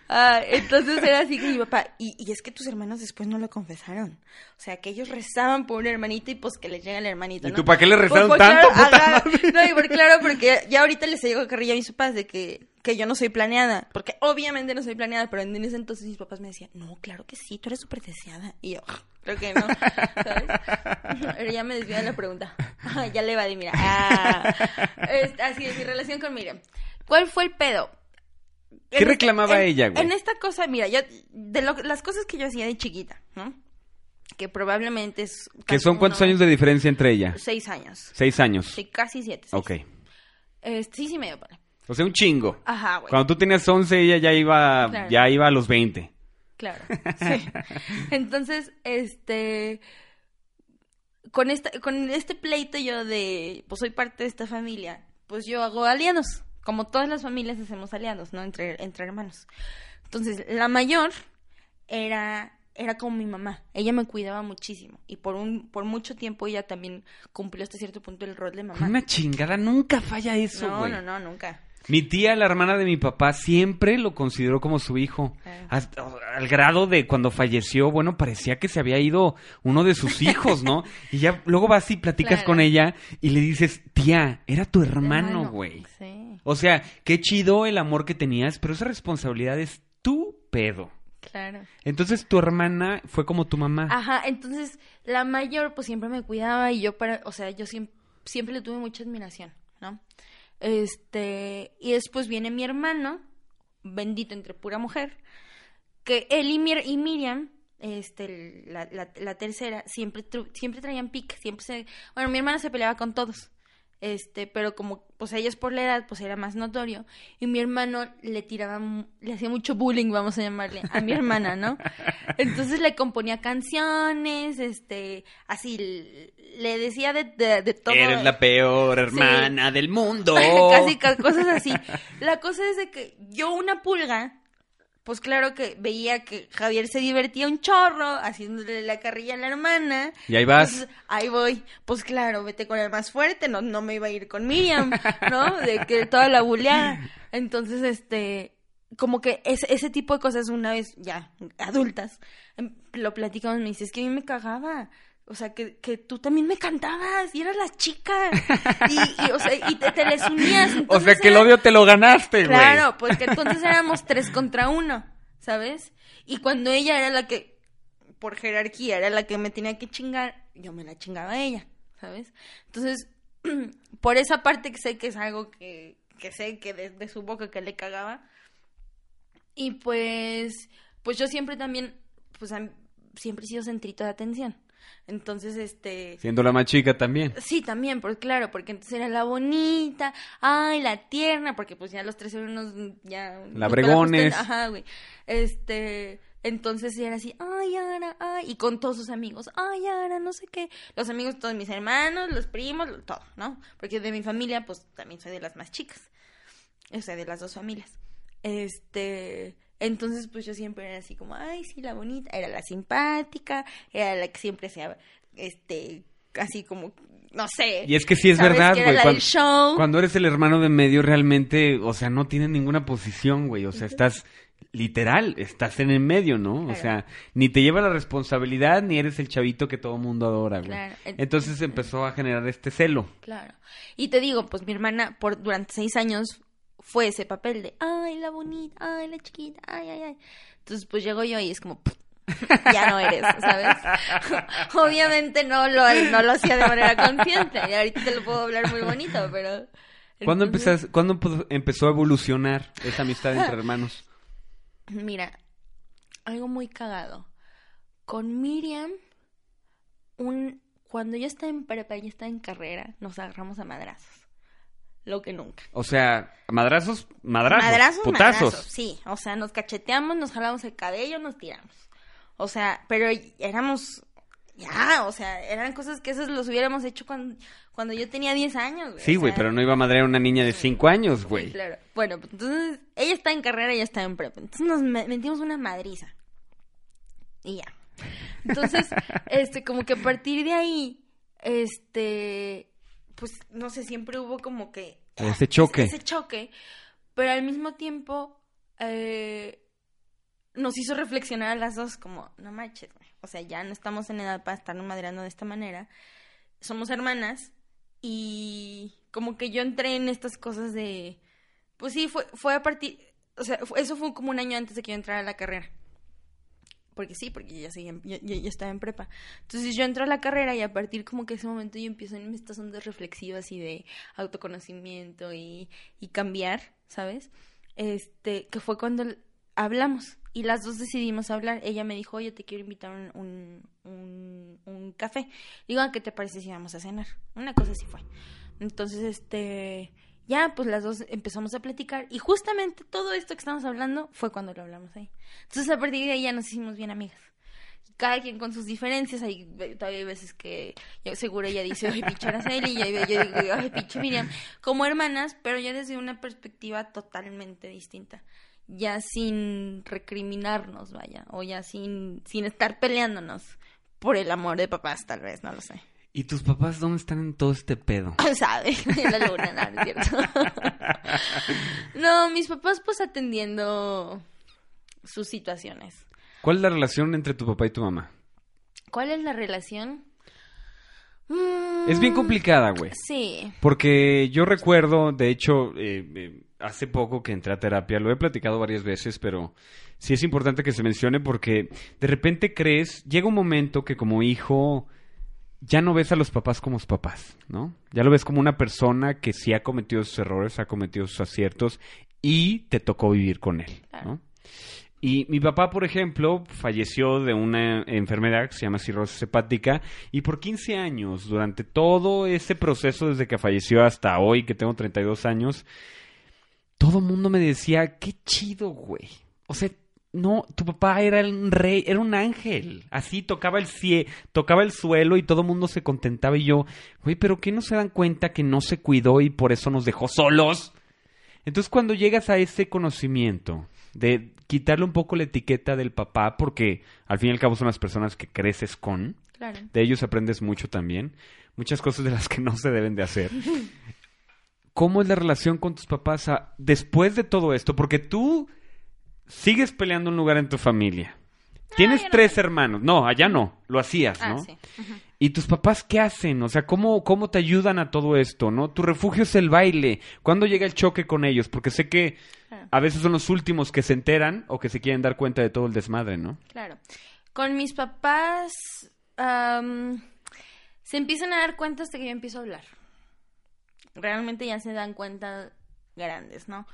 ah, entonces era así que mi papá, y, y, es que tus hermanos después no lo confesaron. O sea, que ellos rezaban por un hermanito y pues que les llega el hermanito. ¿Y ¿no? tú para qué le rezaron pues, tanto? Claro, no, y por, claro, porque ya ahorita les digo carrilla a mis papás de que, que yo no soy planeada. Porque obviamente no soy planeada, pero en ese entonces mis papás me decían, no, claro que sí, tú eres súper deseada. Y yo, creo que no, ¿sabes? Pero ya me desvié de la pregunta. ya le va de mira. Ah, es, así es, mi relación con Miriam. ¿Cuál fue el pedo? ¿Qué en reclamaba en, ella, güey? En esta cosa, mira, yo, de lo, las cosas que yo hacía de chiquita, ¿no? Que probablemente es... ¿Que son cuántos años de diferencia entre ella? Seis años. Seis años. Sí, casi siete. Seis. Ok. Eh, sí, sí, medio, vale. O sea, un chingo. Ajá, güey. Cuando tú tenías 11, ella ya iba, claro. ya iba a los 20. Claro, sí. Entonces, este... Con, esta, con este pleito yo de, pues soy parte de esta familia, pues yo hago aliados como todas las familias hacemos aliados, ¿no? Entre, entre hermanos. Entonces, la mayor era, era como mi mamá. Ella me cuidaba muchísimo. Y por un, por mucho tiempo ella también cumplió hasta cierto punto el rol de mamá. Una chingada, nunca falla eso, güey. No, no, no, nunca. Mi tía, la hermana de mi papá, siempre lo consideró como su hijo. Eh. Hasta, al grado de cuando falleció, bueno, parecía que se había ido uno de sus hijos, ¿no? y ya luego vas y platicas Claro. con ella y le dices, tía, era tu hermano, güey. Sí, O sea, qué chido el amor que tenías, pero esa responsabilidad es tu pedo. claro. Entonces tu hermana fue como tu mamá. Ajá, entonces la mayor pues siempre me cuidaba y yo para, o sea, yo siempre, siempre le tuve mucha admiración, ¿no? Este, y después viene mi hermano, bendito entre pura mujer, que él y, Mir- y Miriam, este, la, la, la tercera, siempre, siempre traían pique, siempre se... Bueno, mi hermana se peleaba con todos, este, pero como, pues ellos por la edad, pues era más notorio, y mi hermano le tiraba, le hacía mucho bullying, vamos a llamarle, a mi hermana, ¿no? Entonces le componía canciones, este, así, le decía de, de, de todo. Eres la peor hermana del mundo. Casi ca- cosas así. La cosa es de que yo una pulga, pues claro que veía que Javier se divertía un chorro haciéndole la carrilla a la hermana. Y ahí vas. Ahí voy. Pues claro, vete con el más fuerte, no, no me iba a ir con Miriam, ¿no? De que toda la buleada. Entonces, este, como que ese, ese tipo de cosas una vez ya adultas, em, lo platicamos, me dice, es que a mí me cagaba. O sea, que, que tú también me cantabas y eras la chica. Y, y, o sea, y te, te les unías. O sea que el odio te lo ganaste, güey. Claro, pues que entonces éramos tres contra uno, ¿sabes? Y cuando ella era la que, por jerarquía, era la que me tenía que chingar, yo me la chingaba a ella, ¿sabes? Entonces, por esa parte que sé que es algo que, que sé que desde su boca que le cagaba. Y pues, pues yo siempre también, pues siempre he sido centrito de atención. Entonces, este... Siendo la más chica también. Sí, también, porque claro, porque entonces era la bonita, ay, la tierna, porque pues ya los tres eran unos ya La unos bregones. pelajos, Ajá, güey. Este, entonces era así, ay, Ara, ay, y con todos sus amigos, ay, Ara, no sé qué. Los amigos, todos mis hermanos, los primos, todo, ¿no? Porque de mi familia, pues también soy de las más chicas. O sea, de las dos familias. Este, entonces pues yo siempre era así como, ay, sí, la bonita, era la simpática, era la que siempre se, este, así como, no sé. Y es que sí es verdad, güey. la Cuan- del show. Cuando eres el hermano de medio, realmente, o sea, no tienes ninguna posición, güey. O sea, estás literal, estás en el medio, ¿no? O sea, ni te lleva la responsabilidad, ni eres el chavito que todo mundo adora, güey. Claro. Entonces empezó a generar este celo. Claro. Y te digo, pues mi hermana por durante seis años fue ese papel de, ay, la bonita, ay, la chiquita, ay, ay, ay. Entonces pues llego yo y es como, ya no eres, ¿sabes? Obviamente no lo, no lo hacía de manera consciente. Y ahorita te lo puedo hablar muy bonito, pero... ¿Cuándo, empezas- ¿Cuándo empe- empezó a evolucionar esa amistad entre hermanos? Mira, algo muy cagado. Con Miriam, un, cuando yo estaba en prepa y estaba en carrera, nos agarramos a madrazos. Lo que nunca. O sea, madrazos, madrazos, Madrazos, putazos. madrazos, sí. O sea, nos cacheteamos, nos jalamos el cabello, nos tiramos. O sea, pero éramos... Ya, o sea, eran cosas que esos los hubiéramos hecho cuando, cuando yo tenía 10 años. Sí, o güey, sea, pero no iba a madrear a una niña de 5 años, sí, güey. claro. Bueno, pues entonces ella está en carrera ella está en prepa. Entonces nos me- metimos una madriza. Y ya. Entonces, este, como que a partir de ahí, este, pues, no sé, siempre hubo como que... Ese choque. Ese, choque, pero al mismo tiempo eh, nos hizo reflexionar a las dos como, no manches, güey. O sea, ya no estamos en edad para estarnos madreando de esta manera. Somos hermanas y como que yo entré en estas cosas de... Pues sí, fue, fue a partir... O sea, eso fue como un año antes de que yo entrara a la carrera. Porque sí, porque yo ya, seguía, yo, yo- yo estaba en prepa. Entonces yo entro a la carrera y a partir como que ese momento yo empiezo en estas ondas reflexivas y de autoconocimiento y, cambiar, ¿sabes? Este, que fue cuando hablamos y las dos decidimos hablar. Ella me dijo, oye, te quiero invitar un, un, un, café. Digo, "¿A ¿qué te parece si vamos a cenar? Una cosa así fue. Entonces, este, ya, pues las dos empezamos a platicar y justamente todo esto que estamos hablando fue cuando lo hablamos ahí. Entonces, a partir de ahí ya nos hicimos bien amigas. Cada quien con sus diferencias, hay todavía hay veces que seguro ella dice, ay, pinche Araceli, y yo, yo digo, ay, pinche Miriam, como hermanas, pero ya desde una perspectiva totalmente distinta, ya sin recriminarnos, vaya, o ya sin, sin estar peleándonos por el amor de papás, tal vez, no lo sé. ¿Y tus papás dónde están en todo este pedo? ¿Sabe? En la luna, no, no es cierto. no, mis papás pues atendiendo sus situaciones. ¿Cuál es la relación entre tu papá y tu mamá? ¿Cuál es la relación? Mm, Es bien complicada, güey. Sí. Porque yo recuerdo, de hecho, eh, eh, hace poco que entré a terapia, lo he platicado varias veces, pero sí es importante que se mencione porque de repente crees, llega un momento que como hijo ya no ves a los papás como papás, ¿no? Ya lo ves como una persona que sí ha cometido sus errores, ha cometido sus aciertos y te tocó vivir con él, ¿no? Y mi papá, por ejemplo, falleció de una enfermedad que se llama cirrosis hepática y por 15 años, durante todo ese proceso desde que falleció hasta hoy, que tengo 32 años, todo el mundo me decía, qué chido, güey. O sea, no, tu papá era un rey, era un ángel. Así tocaba el cie, tocaba el suelo y todo el mundo se contentaba y yo, güey, pero ¿qué no se dan cuenta que no se cuidó y por eso nos dejó solos? Entonces cuando llegas a ese conocimiento de quitarle un poco la etiqueta del papá, porque al fin y al cabo son las personas que creces con, de ellos aprendes mucho también, muchas cosas de las que no se deben de hacer. ¿Cómo es la relación con tus papás después de todo esto? Porque tú sigues peleando un lugar en tu familia. Ah, Tienes tres hermanos. No, allá no. Lo hacías, ah, ¿no? Sí. ¿Y tus papás qué hacen? O sea, ¿cómo, ¿cómo te ayudan a todo esto, no? Tu refugio es el baile. ¿Cuándo llega el choque con ellos? Porque sé que a veces son los últimos que se enteran o que se quieren dar cuenta de todo el desmadre, ¿no? Claro. Con mis papás se empiezan a dar cuenta hasta que yo empiezo a hablar. Realmente ya se dan cuenta grandes, ¿no?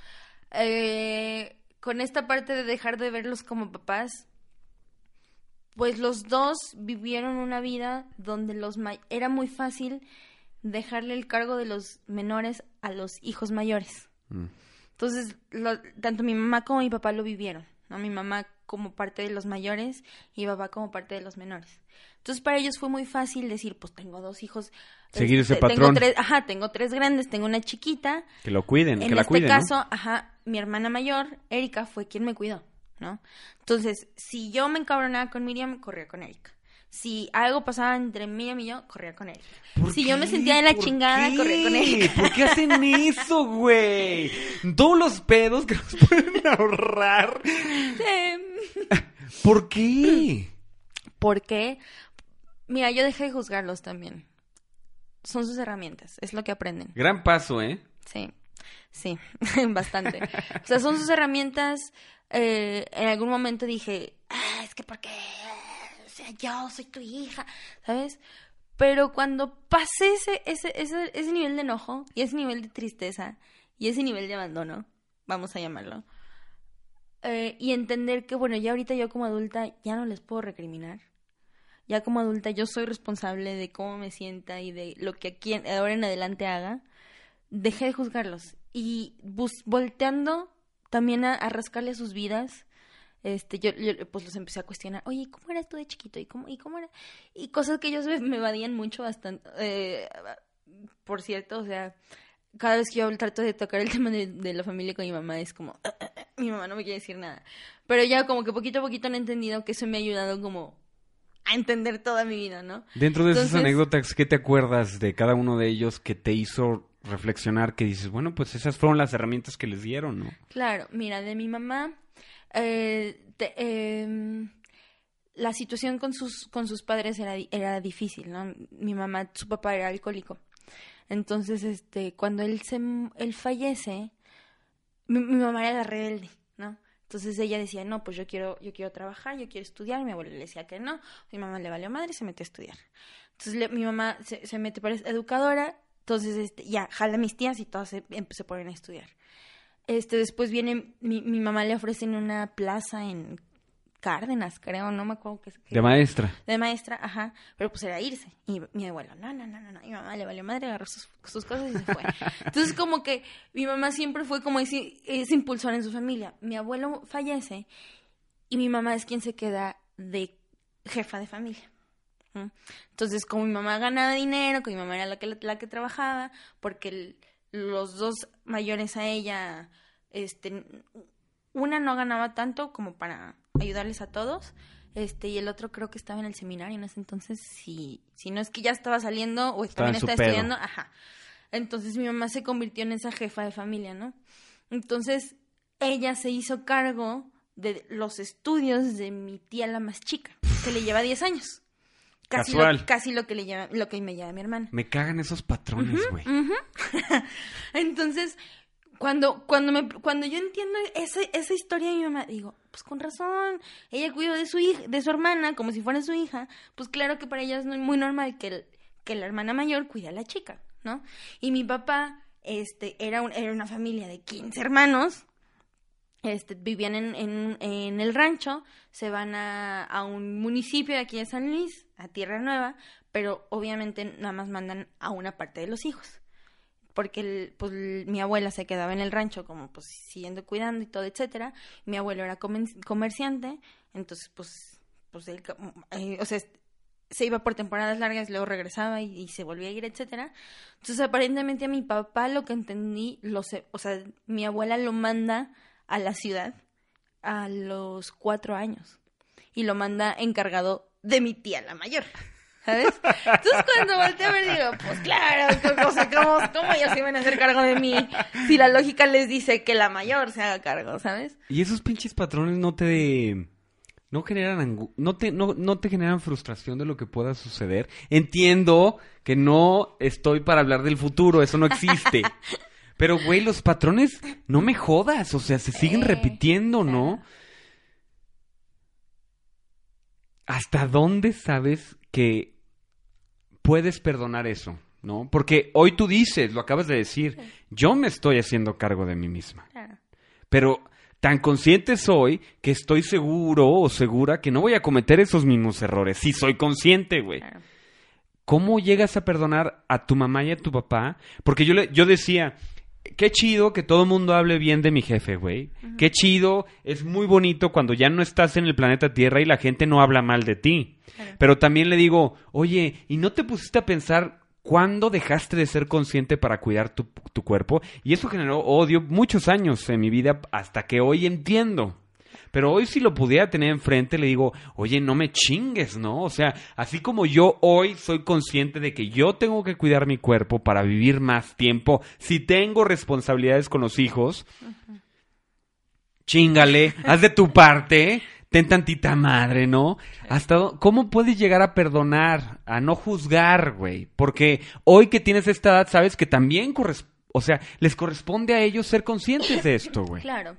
Eh, con esta parte de dejar de verlos como papás, pues los dos vivieron una vida donde los era muy fácil dejarle el cargo de los menores a los hijos mayores. Mm. Entonces, tanto mi mamá como mi papá lo vivieron, ¿no? Mi mamá como parte de los mayores y papá como parte de los menores. Entonces, para ellos fue muy fácil decir, pues tengo dos hijos. Seguir ese este, patrón. Tengo tres, ajá, tengo tres grandes, tengo una chiquita. Que lo cuiden, en que la este cuiden. En este caso, ajá, mi hermana mayor, Erika, fue quien me cuidó. ¿no? Entonces, si yo me encabronaba con Miriam, corría con Erika. Si algo pasaba entre Miriam y yo, corría con él. Si yo me sentía en la chingada, corría con él. ¿Por qué hacen eso, güey? Todos los pedos que nos pueden ahorrar. ¿Por qué? Porque, mira, yo dejé de juzgarlos también. Son sus herramientas, es lo que aprenden. Gran paso, ¿eh? Sí, sí, bastante. o sea, son sus herramientas eh, en algún momento dije, ah, es que porque, o sea, yo soy tu hija, ¿sabes? Pero cuando pasé ese, ese, ese, ese nivel de enojo y ese nivel de tristeza y ese nivel de abandono, vamos a llamarlo, eh, y entender que, bueno, ya ahorita yo como adulta ya no les puedo recriminar. Ya como adulta yo soy responsable de cómo me sienta y de lo que aquí ahora en adelante haga. Dejé de juzgarlos y volteando también a, rascarle sus vidas. Este, yo, pues los empecé a cuestionar, oye, ¿cómo eras tú de chiquito? ¿Y cómo, y cómo era? Y cosas que ellos me, evadían mucho bastante. Eh, por cierto, o sea, cada vez que yo trato de tocar el tema de, la familia con mi mamá, es como, mi mamá no me quiere decir nada. Pero ya como que poquito a poquito han entendido que eso me ha ayudado como a entender toda mi vida, ¿no? Dentro de esas anécdotas, ¿qué te acuerdas de cada uno de ellos que te hizo reflexionar que dices, bueno, pues esas fueron las herramientas que les dieron, ¿no? Claro, mira, de mi mamá, eh, em, la situación con sus, con sus padres era, era difícil, ¿no? Mi mamá, su papá era alcohólico. Entonces, este, cuando él se, él fallece, mi, mamá era rebelde, ¿no? Entonces ella decía, no, pues yo quiero, yo quiero trabajar, yo quiero estudiar. Mi abuela le decía que no. Mi mamá le valió madre y se metió a estudiar. Entonces mi mamá se, se mete para educadora entonces, este, ya, jala mis tías y todas se, se ponen a estudiar. Este, después viene, mi, mi mamá le ofrecen una plaza en Cárdenas, creo, no me acuerdo qué. De maestra. De maestra, ajá. Pero pues era irse. Y mi abuelo, no, no, no, no, no. Mi mamá le valió madre, agarró sus, sus cosas y se fue. Entonces, como que mi mamá siempre fue como ese, ese impulsor en su familia. Mi abuelo fallece y mi mamá es quien se queda de jefa de familia. Entonces, como mi mamá ganaba dinero, que mi mamá era la que, la que trabajaba, porque los dos mayores a ella, este, una no ganaba tanto como para ayudarles a todos, este, y el otro creo que estaba en el seminario en ese entonces, si, si no es que ya estaba saliendo o también estaba estudiando, ajá. Entonces mi mamá se convirtió en esa jefa de familia, ¿no? Entonces ella se hizo cargo de los estudios de mi tía la más chica, que le lleva 10 años. Casi Lo, casi lo que, le llama, lo que me llama mi hermana. Me cagan esos patrones, güey. Entonces, cuando, cuando, me, cuando yo entiendo esa, esa historia de mi mamá, digo, pues con razón, ella cuidó de su hija, de su hermana como si fuera su hija, pues claro que para ella es muy normal que que la hermana mayor cuide a la chica, ¿no? Y mi papá, este, era, un- era una familia de 15 hermanos, este, vivían en, en, en el rancho, se van a, a un municipio de aquí de San Luis, a Tierra Nueva, pero obviamente nada más mandan a una parte de los hijos. Porque el- pues, mi abuela se quedaba en el rancho como pues siguiendo cuidando y todo, etcétera. Mi abuelo era comerciante, entonces pues, pues él, eh, o sea, se iba por temporadas largas, luego regresaba y, y se volvía a ir, etcétera. Entonces, aparentemente a mi papá lo que entendí, lo sé, o sea, mi abuela lo manda a la ciudad a los cuatro años y lo manda encargado de mi tía, la mayor. ¿Sabes? Entonces cuando volteo a ver digo, pues claro, o sea, ¿cómo, cómo ellos se iban a hacer cargo de mí? Si la lógica les dice que la mayor se haga cargo, ¿sabes? Y esos pinches patrones no te no generan no te no, no te generan frustración de lo que pueda suceder. Entiendo que no estoy para hablar del futuro, eso no existe. Pero güey, los patrones no me jodas, o sea, se siguen repitiendo, ¿no? ¿Hasta dónde sabes que puedes perdonar eso, no? Porque hoy tú dices, lo acabas de decir, yo me estoy haciendo cargo de mí misma. Pero tan consciente soy que estoy seguro o segura que no voy a cometer esos mismos errores. Sí, soy consciente, güey. ¿Cómo llegas a perdonar a tu mamá y a tu papá? Porque yo, le, yo decía, qué chido que todo el mundo hable bien de mi jefe, güey. Qué chido, es muy bonito cuando ya no estás en el planeta Tierra y la gente no habla mal de ti. Claro. Pero también le digo, oye, ¿y no te pusiste a pensar cuándo dejaste de ser consciente para cuidar tu, tu cuerpo? Y eso generó odio muchos años en mi vida hasta que hoy entiendo. Pero hoy si lo pudiera tener enfrente, le digo, oye, no me chingues, ¿no? O sea, así como yo hoy soy consciente de que yo tengo que cuidar mi cuerpo para vivir más tiempo, si tengo responsabilidades con los hijos, chingale, haz de tu parte, ten tantita madre, ¿no? Hasta ¿Cómo puedes llegar a perdonar, a no juzgar, güey? Porque hoy que tienes esta edad, sabes que también corres- o sea, les corresponde a ellos ser conscientes de esto, güey. Claro.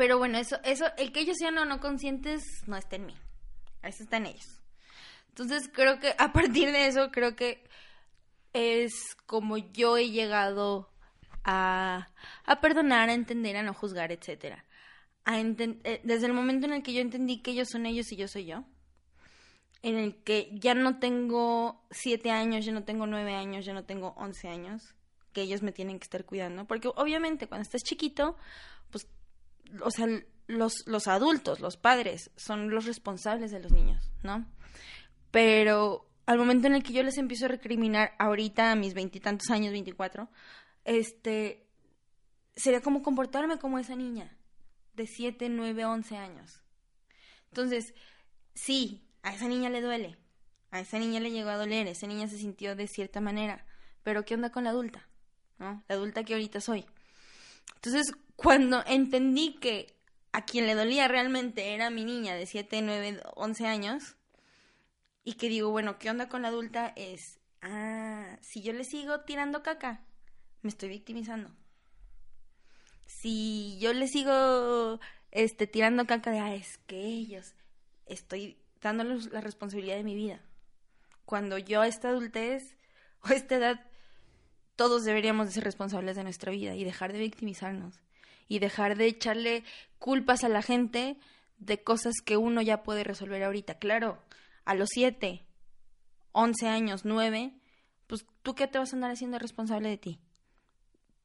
Pero bueno, eso, eso, el que ellos sean o no conscientes no está en mí. Eso está en ellos. Entonces creo que a partir de eso, creo que es como yo he llegado a, a perdonar, a entender, a no juzgar, etcétera. Eh, desde el momento en el que yo entendí que ellos son ellos y yo soy yo, en el que ya no tengo siete años, ya no tengo nueve años, ya no tengo once años, que ellos me tienen que estar cuidando, porque obviamente cuando estás chiquito, o sea, los, los adultos, los padres, son los responsables de los niños, ¿no? Pero al momento en el que yo les empiezo a recriminar ahorita a mis veintitantos años, veinticuatro, este, sería como comportarme como esa niña de siete, nueve, once años. Entonces, sí, a esa niña le duele, a esa niña le llegó a doler, esa niña se sintió de cierta manera, pero ¿qué onda con la adulta? ¿No? La adulta que ahorita soy. Entonces, cuando entendí que a quien le dolía realmente era mi niña de 7, 9, 11 años, y que digo, bueno, ¿qué onda con la adulta? Es, ah, si yo le sigo tirando caca, me estoy victimizando. Si yo le sigo este, tirando caca de, ah, es que ellos, estoy dándoles la responsabilidad de mi vida. Cuando yo a esta adultez o a esta edad todos deberíamos de ser responsables de nuestra vida y dejar de victimizarnos y dejar de echarle culpas a la gente de cosas que uno ya puede resolver ahorita. Claro, a los 7, 11 años, 9, pues tú qué te vas a andar haciendo responsable de ti.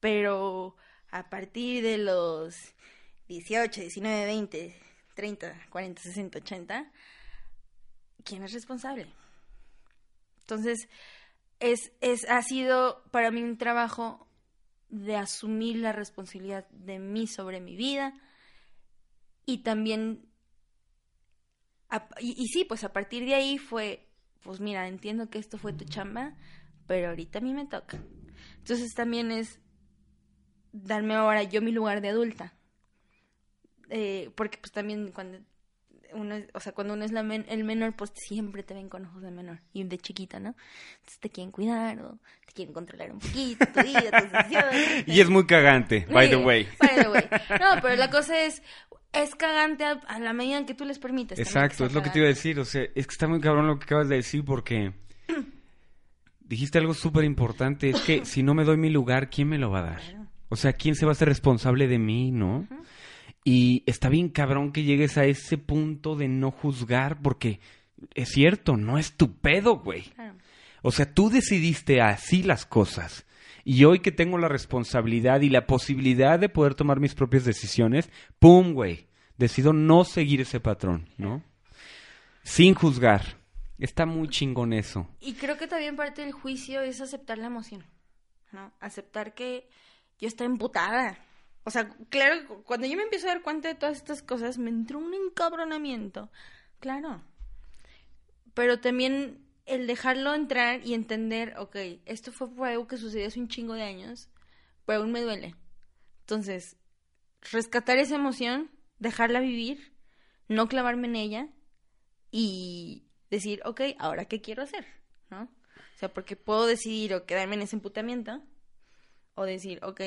Pero a partir de los 18, 19, 20, 30, 40, 60, 80, ¿quién es responsable? Entonces, es, es, ha sido para mí un trabajo de asumir la responsabilidad de mí sobre mi vida y también y sí pues a partir de ahí fue pues mira entiendo que esto fue tu chamba pero ahorita a mí me toca. Entonces también es darme ahora yo mi lugar de adulta. Eh, porque pues también cuando uno es- o sea, cuando uno es la men- el menor, pues siempre te ven con ojos de menor y de chiquita, ¿no? Entonces te quieren cuidar o te quieren controlar un poquito tu vida, tus decisiones. Y es muy cagante, by the way. by the way. No, pero la cosa es, es cagante a, a la medida en que tú les permites. Exacto, es lo que te iba a decir. O sea, es que está muy cabrón lo que acabas de decir porque dijiste algo súper importante, es que si no me doy mi lugar, ¿quién me lo va a dar? O sea, ¿quién se va a hacer responsable de mí, no? Y está bien cabrón que llegues a ese punto de no juzgar, porque es cierto, no es tu pedo, güey. Claro. O sea, tú decidiste así las cosas. Y hoy que tengo la responsabilidad y la posibilidad de poder tomar mis propias decisiones, ¡pum, güey! Decido no seguir ese patrón, ¿no? Sin juzgar. Está muy chingón eso. Y creo que también parte del juicio es aceptar la emoción, ¿no? Aceptar que yo estoy emputada. O sea, claro, cuando yo me empiezo a dar cuenta de todas estas cosas, me entró un encabronamiento. Claro. Pero también el dejarlo entrar y entender, ok, esto fue por algo que sucedió hace un chingo de años, pero aún me duele. Entonces, rescatar esa emoción, dejarla vivir, no clavarme en ella y decir, ok, ahora qué quiero hacer, ¿no? O sea, porque puedo decidir o quedarme en ese emputamiento o decir, ok,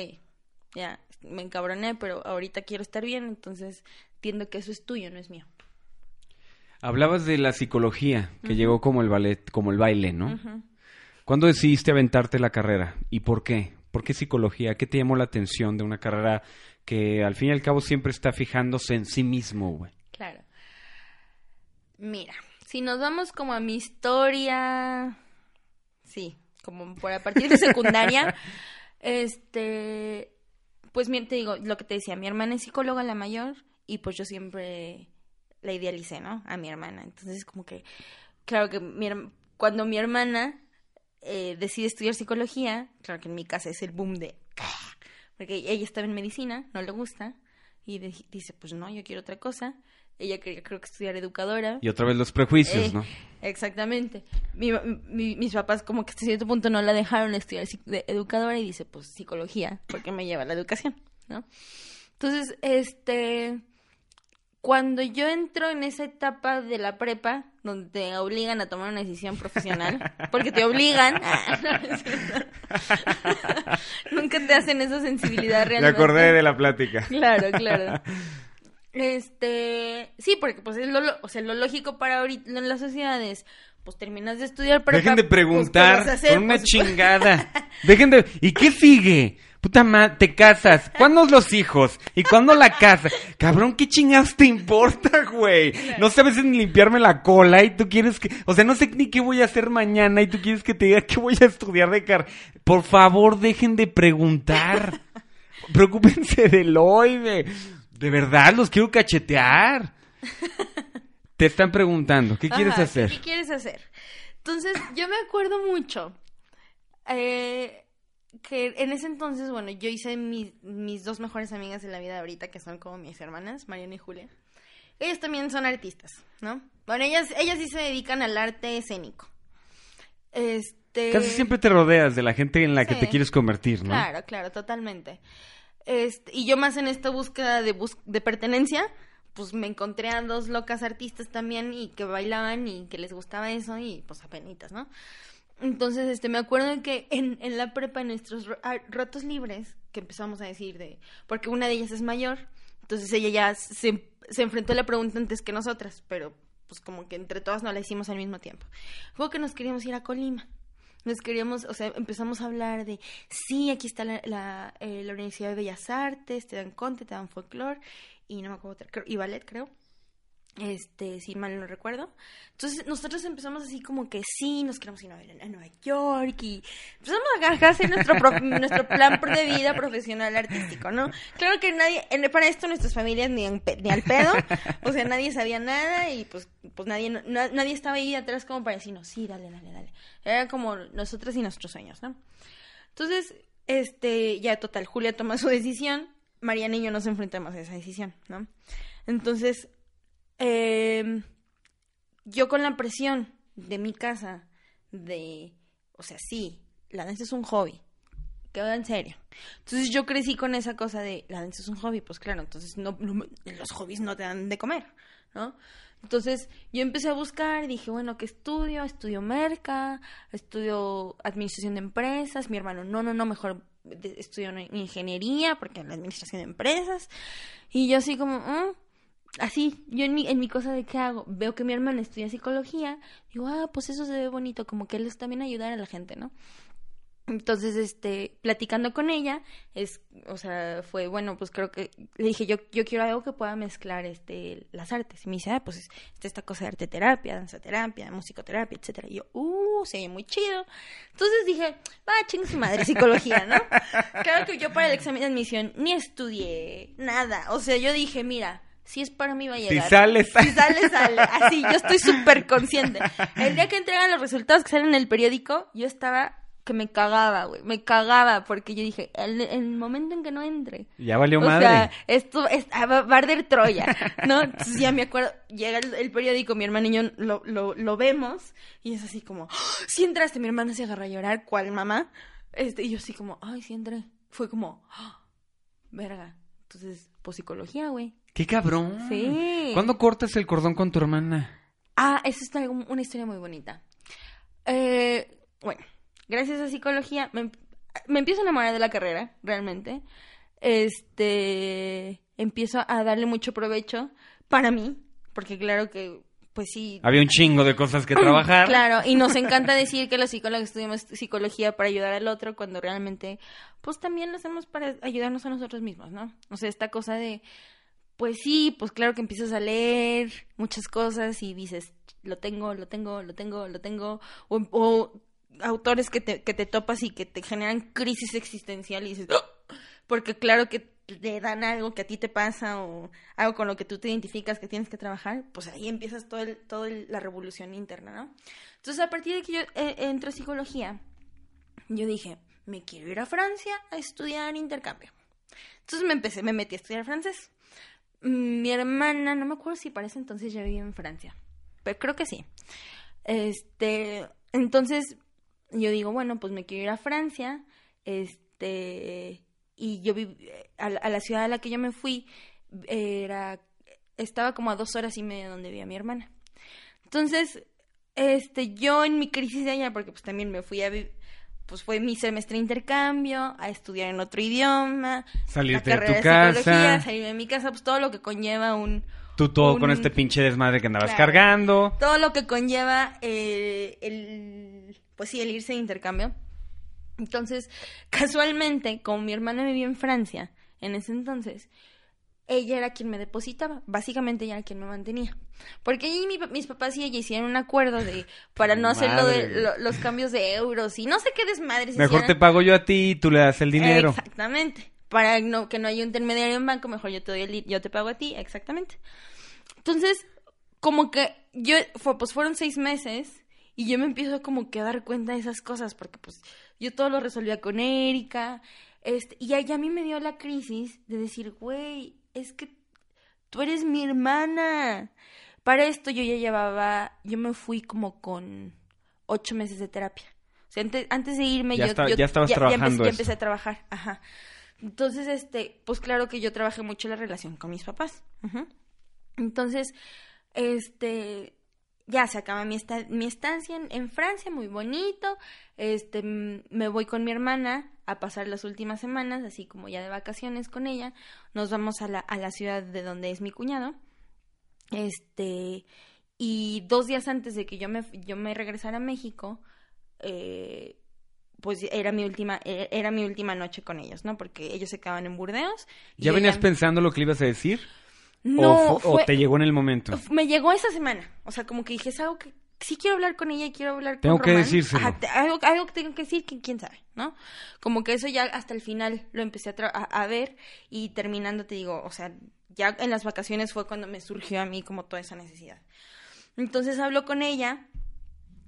ya, me encabroné, pero ahorita quiero estar bien, entonces entiendo que eso es tuyo, no es mío. Hablabas de la psicología, que llegó como el ballet, como el baile, ¿no? ¿Cuándo decidiste aventarte la carrera? ¿Y por qué? ¿Por qué psicología? ¿Qué te llamó la atención de una carrera que al fin y al cabo siempre está fijándose en sí mismo, güey? Claro. Mira, si nos vamos como a mi historia, sí, como por a partir de secundaria, este, pues te digo, lo que te decía, mi hermana es psicóloga, la mayor, y pues yo siempre la idealicé, ¿no? A mi hermana. Entonces, como que, claro que mi cuando mi hermana eh, decide estudiar psicología, claro que en mi casa es el boom de... Porque ella estaba en medicina, no le gusta, y dice, pues no, yo quiero otra cosa. Ella quería, creo que estudiar educadora. Y otra vez los prejuicios, Eh, ¿no? Exactamente. Mi- mi- mis papás como que hasta cierto punto no la dejaron estudiar de educadora y dice, pues psicología, porque me lleva la educación, ¿no? Entonces, este, cuando yo entro en esa etapa de la prepa, donde te obligan a tomar una decisión profesional, porque te obligan, nunca te hacen esa sensibilidad Me realmente. acordé de la plática. Claro, claro. Este, sí, porque pues es lo, o sea, lo lógico para ahorita en las sociedades, pues terminas de estudiar prepa, Dejen de pues, ¿qué preguntar hacer? con una Pues, chingada. Dejen de... ¿Y qué sigue? Puta madre, te casas. ¿Cuándo los hijos? ¿Y cuándo la casa? Cabrón, ¿qué chingados te importa, güey? No sabes ni limpiarme la cola y tú quieres que... O sea, no sé ni qué voy a hacer mañana y tú quieres que te diga que voy a estudiar de car... Por favor, dejen de preguntar. Preocúpense del hoy. De verdad, los quiero cachetear. Te están preguntando, ¿qué quieres Ajá, hacer? ¿Qué quieres hacer? Entonces, yo me acuerdo mucho eh, que en ese entonces, bueno, yo hice mi- mis dos mejores amigas de la vida ahorita, que son como mis hermanas, Mariana y Julia. Ellas también son artistas, ¿no? Bueno, ellas, ellas sí se dedican al arte escénico. Este... Casi siempre te rodeas de la gente en la que te quieres convertir, ¿no? Claro, claro, totalmente. Este, y yo más en esta búsqueda de, bus- de pertenencia, pues me encontré a dos locas artistas también y que bailaban y que les gustaba eso y pues apenitas, ¿no? Entonces, este, me acuerdo que en, en la prepa, en nuestros ro- ah, ratos libres, que empezamos a decir de, porque una de ellas es mayor, entonces ella ya se, se enfrentó a la pregunta antes que nosotras, pero pues como que entre todas no la hicimos al mismo tiempo. Fue que nos queríamos ir a Colima. Nos queríamos, o sea, empezamos a hablar de, sí, aquí está la, la, eh, la Universidad de Bellas Artes, te dan conte, te dan folclore, y no me acuerdo, y ballet, creo. Este, si mal no recuerdo. Entonces, nosotros empezamos así como que sí, nos queremos ir a, a Nueva York y empezamos a hacer nuestro, pro- nuestro plan de vida profesional artístico, ¿no? Claro que nadie, en- para esto nuestras familias ni, en pe- ni al pedo, o sea, nadie sabía nada y pues, pues nadie, no- nadie estaba ahí atrás como para decirnos, sí, dale, dale, dale. Era como nosotras y nuestros sueños, ¿no? Entonces, este, ya total, Julia toma su decisión, Mariana y yo nos enfrentamos a esa decisión, ¿no? Entonces, eh, yo con la presión de mi casa, de, o sea, sí, la danza es un hobby, que va en serio. Entonces yo crecí con esa cosa de, la danza es un hobby, pues claro, entonces no, los hobbies no te dan de comer, ¿no? Entonces yo empecé a buscar, dije, bueno, ¿qué estudio? Estudio merca, estudio administración de empresas, mi hermano, no, no, no, mejor estudio ingeniería, porque la administración de empresas, y yo así como, "Mm". Así, yo en mi, en mi cosa de qué hago, veo que mi hermana estudia psicología, digo, ah, pues eso se ve bonito, como que él es también ayudar a la gente, ¿no? Entonces, este, platicando con ella, es, o sea, fue, bueno, pues creo que, le dije, yo, yo quiero algo que pueda mezclar, este, las artes. Y me dice, ah, pues, está esta cosa de arte terapia, danza terapia, musicoterapia, etcétera. Y yo, uh, se ve muy chido. Entonces dije, va, ching su madre, psicología, ¿no? claro que yo para el examen de admisión ni estudié nada. O sea, yo dije, mira, si es para mí va a llegar. Si sale, sale. Si sale, sale. Así, yo estoy súper consciente. El día que entregan los resultados que salen en el periódico, yo estaba que me cagaba, güey, me cagaba, porque yo dije, el, el momento en que no entre. Ya valió o madre. sea, esto es, ah, va a arder Troya, ¿no? Entonces ya me acuerdo, llega el, el periódico, mi hermano y yo lo, lo, lo vemos, y es así como, si entraste, mi hermana se agarra a llorar, ¿cuál mamá? Este, y yo así como, ay, sí entré. Fue como, "Ah, verga. Entonces, pues psicología, güey. ¡Qué cabrón! Sí. ¿Cuándo cortas el cordón con tu hermana? Ah, esa es una historia muy bonita. Eh, bueno, gracias a psicología me, me empiezo a enamorar de la carrera, realmente. Este, empiezo a darle mucho provecho para mí, porque claro que, pues sí. Había un chingo de cosas que trabajar. Claro, y nos encanta decir que los psicólogos estudiamos psicología para ayudar al otro, cuando realmente, pues también lo hacemos para ayudarnos a nosotros mismos, ¿no? O sea, esta cosa de, pues sí, pues claro que empiezas a leer muchas cosas y dices, lo tengo, lo tengo, lo tengo, lo tengo, o, autores que te, que te topas y que te generan crisis existencial y dices, "¡Ah!", porque claro que te dan algo que a ti te pasa o algo con lo que tú te identificas que tienes que trabajar, pues ahí empiezas todo el, todo el- la revolución interna, ¿no? Entonces a partir de que yo eh, entro a psicología, yo dije, me quiero ir a Francia a estudiar intercambio. Entonces me empecé, me metí a estudiar francés. Mm, Mi hermana, no me acuerdo si para ese entonces ya vivía en Francia, pero creo que sí. Este, entonces yo digo, bueno, pues me quiero ir a Francia, este, y yo viví, a, la- a la ciudad a la que yo me fui, era, estaba como a dos horas y media de donde vivía mi hermana. Entonces, este, yo en mi crisis de allá, porque pues también me fui a pues fue mi semestre de intercambio, a estudiar en otro idioma, Salirte la de tu casa. salir de mi casa, pues todo lo que conlleva un, Tú todo un- con este pinche desmadre que andabas Claro. cargando. todo lo que conlleva eh, el, pues sí, el irse de intercambio. Entonces, casualmente, como mi hermana vivía en Francia en ese entonces, ella era quien me depositaba. Básicamente ella era quien me mantenía. Porque y mi mis papás y ella hicieron un acuerdo de para no hacer lo de lo- los cambios de euros y no sé qué desmadres Mejor te pago yo a ti y tú le das el dinero. Exactamente. Para no, que no haya un intermediario en banco, mejor yo te doy el, yo te pago a ti, exactamente. Entonces, como que yo, fue, pues fueron seis meses y yo me empiezo como que a dar cuenta de esas cosas porque pues yo todo lo resolvía con Erika. Este, y ahí a mí me dio la crisis de decir, güey, es que tú eres mi hermana. Para esto yo ya llevaba, yo me fui como con ocho meses de terapia. O sea, antes, antes de irme Ya yo, yo- ya estabas empecé- trabajando ya empecé a trabajar, ajá. Entonces, este, pues claro que yo trabajé mucho la relación con mis papás. Entonces, este, ya se acaba mi, esta- mi estancia en, en Francia, muy bonito. Este, me voy con mi hermana a pasar las últimas semanas, así como ya de vacaciones con ella. Nos vamos a la, a la ciudad de donde es mi cuñado. Este, y dos días antes de que yo me, yo me regresara a México, eh, pues era mi última, eh, era mi última noche con ellos, ¿no? Porque ellos se quedaban en Burdeos. ¿Ya venías pensando lo que le ibas a decir? No, ¿O, fu- o fue- te llegó en el momento? me llegó esa semana. O sea, como que dije, es algo que sí quiero hablar con ella y quiero hablar con Tengo que decírselo. Ajá, te- algo, algo que tengo que decir que quién sabe, ¿no? Como que eso ya hasta el final lo empecé a, tra- a, a ver y terminando te digo, o sea, ya en las vacaciones fue cuando me surgió a mí como toda esa necesidad. Entonces hablo con ella,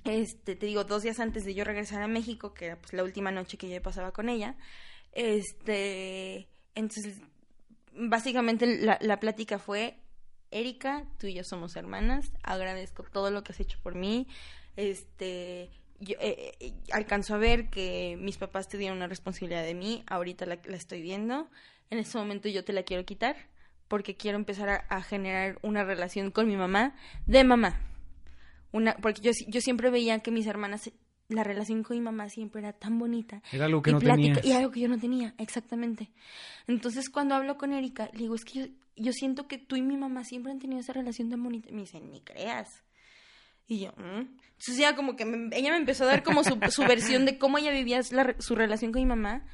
este, te digo, dos días antes de yo regresar a México, que era pues la última noche que yo pasaba con ella, este, entonces básicamente la, la plática fue, Erika, tú y yo somos hermanas, agradezco todo lo que has hecho por mí, este, yo eh, eh, alcanzo a ver que mis papás te dieron una responsabilidad de mí, ahorita la, la estoy viendo, en este momento yo te la quiero quitar, porque quiero empezar a, a generar una relación con mi mamá de mamá. Una, porque yo, yo siempre veía que mis hermanas, la relación con mi mamá siempre era tan bonita. Era algo que y no plática- tenías. Y algo que yo no tenía, exactamente. Entonces, cuando hablo con Erika, le digo, es que yo, yo siento que tú y mi mamá siempre han tenido esa relación tan bonita. Me dice, ni creas. Y yo, "Mm". Entonces ya como que me- ella me empezó a dar como su, su versión de cómo ella vivía la su relación con mi mamá.